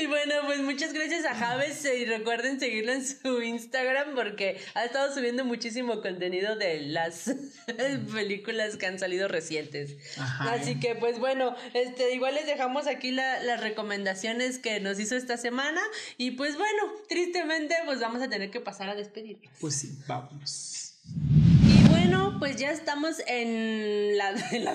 Y bueno, pues muchas gracias a Javes y recuerden seguirlo en su Instagram porque ha estado subiendo muchísimo contenido de las películas que han salido recientes. Ajá. Así que pues bueno, este igual les dejamos aquí la- las recomendaciones que nos hizo esta semana y pues bueno, tristemente pues vamos a tener que pasar a despedirnos. Pues sí, vámonos. Y bueno, pues ya estamos en la... en la-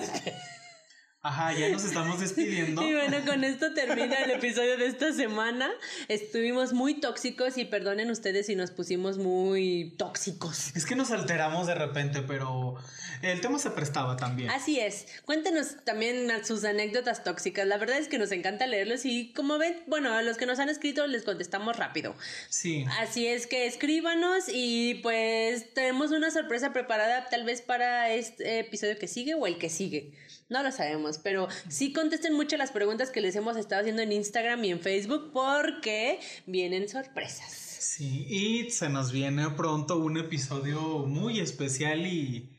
Ajá, ya nos estamos despidiendo. Y bueno, con esto termina el episodio de esta semana. Estuvimos muy tóxicos y perdonen ustedes si nos pusimos muy tóxicos. Es que nos alteramos de repente, pero el tema se prestaba también. Así es. Cuéntenos también sus anécdotas tóxicas. La verdad es que nos encanta leerlos y como ven, bueno, a los que nos han escrito les contestamos rápido. Sí. Así es que escríbanos y pues tenemos una sorpresa preparada tal vez para este episodio que sigue o el que sigue. No lo sabemos, pero sí contesten mucho las preguntas que les hemos estado haciendo en Instagram y en Facebook porque vienen sorpresas. Sí, y se nos viene pronto un episodio muy especial y.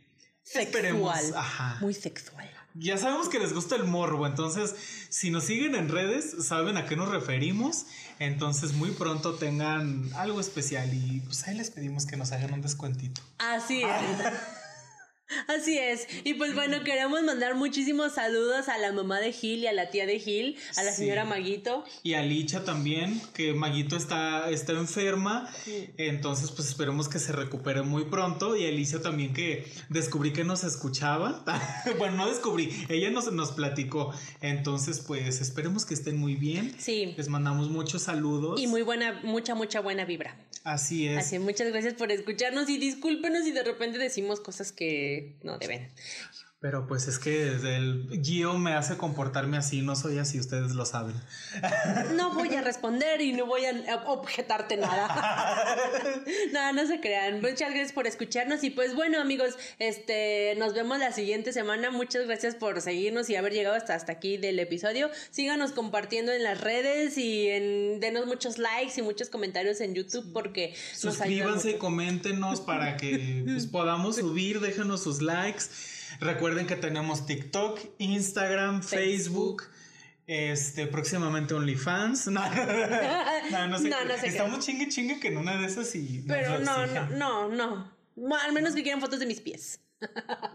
Sexual. Ajá. Muy sexual. Ya sabemos que les gusta el morbo, entonces si nos siguen en redes saben a qué nos referimos, entonces muy pronto tengan algo especial y pues ahí les pedimos que nos hagan un descuentito. Así es. Así es. Y pues bueno, queremos mandar muchísimos saludos a la mamá de Gil y a la tía de Gil, a la Sí. señora Maguito. Y a Licha también, que Maguito está, está enferma, entonces pues esperemos que se recupere muy pronto. Y a Alicia también que descubrí que nos escuchaba. bueno, no descubrí, ella nos, nos platicó. Entonces pues esperemos que estén muy bien. Sí. Les mandamos muchos saludos. Y muy buena, mucha, mucha buena vibra. Así es. Así, muchas gracias por escucharnos y discúlpenos si de repente decimos cosas que no deben. Pero pues es que el Gio me hace comportarme así, no soy así, ustedes lo saben. No voy a responder y no voy a objetarte nada. no, no se crean. Muchas gracias por escucharnos y pues bueno amigos, este, nos vemos la siguiente semana. Muchas gracias por seguirnos y haber llegado hasta, hasta aquí del episodio. Síganos compartiendo en las redes y en, denos muchos likes y muchos comentarios en YouTube porque nos ayuda Suscríbanse, mucho. coméntenos para que pues, podamos subir, déjenos sus likes. Recuerden que tenemos TikTok, Instagram, Facebook. Este, próximamente OnlyFans. No, no, no sé. No, Estamos chingue chingue que en una de esas y. Pero no, no, no, Al menos que quieran fotos de mis pies.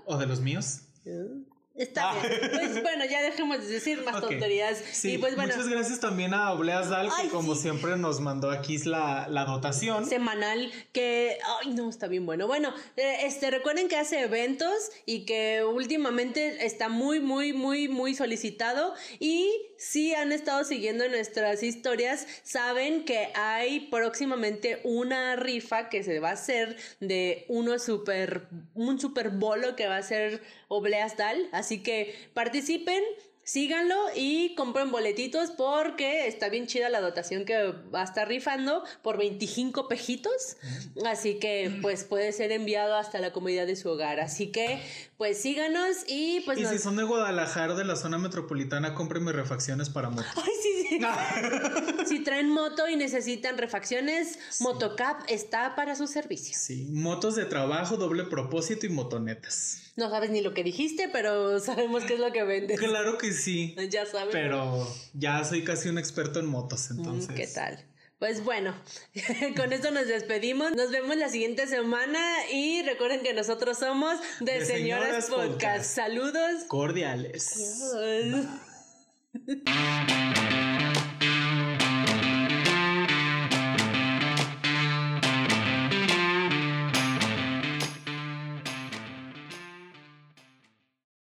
O de los míos. Está Ah. bien. Pues bueno, ya dejemos de decir más tonterías. Sí, y pues bueno, muchas gracias también a Obleas Dal, que como sí. siempre nos mandó aquí la, la dotación. semanal que ay no está bien bueno bueno eh, este recuerden que hace eventos y que últimamente está muy muy muy muy solicitado y si han estado siguiendo nuestras historias. Saben que hay próximamente una rifa que se va a hacer de uno super un super bolo que va a ser Obleas Dal así que participen Síganlo y compren boletitos porque está bien chida la dotación que va a estar rifando por 25 pejitos. Así que pues puede ser enviado hasta la comodidad de su hogar. Así que pues síganos y pues y nos... si son de Guadalajara, de la zona metropolitana, cómprenme refacciones para moto. Ay, sí, sí. si traen moto y necesitan refacciones, Motocap está para su servicio. Sí, motos de trabajo, doble propósito y motonetas. No sabes ni lo que dijiste, pero sabemos qué es lo que vendes. Claro que sí, Ya sabes. pero ya soy casi un experto en motos, entonces. Mm, ¿Qué tal? Pues bueno, con esto nos despedimos. Nos vemos la siguiente semana y recuerden que nosotros somos de, De Señoras, Señoras Podcast. Podcast. Saludos. Cordiales. Adiós.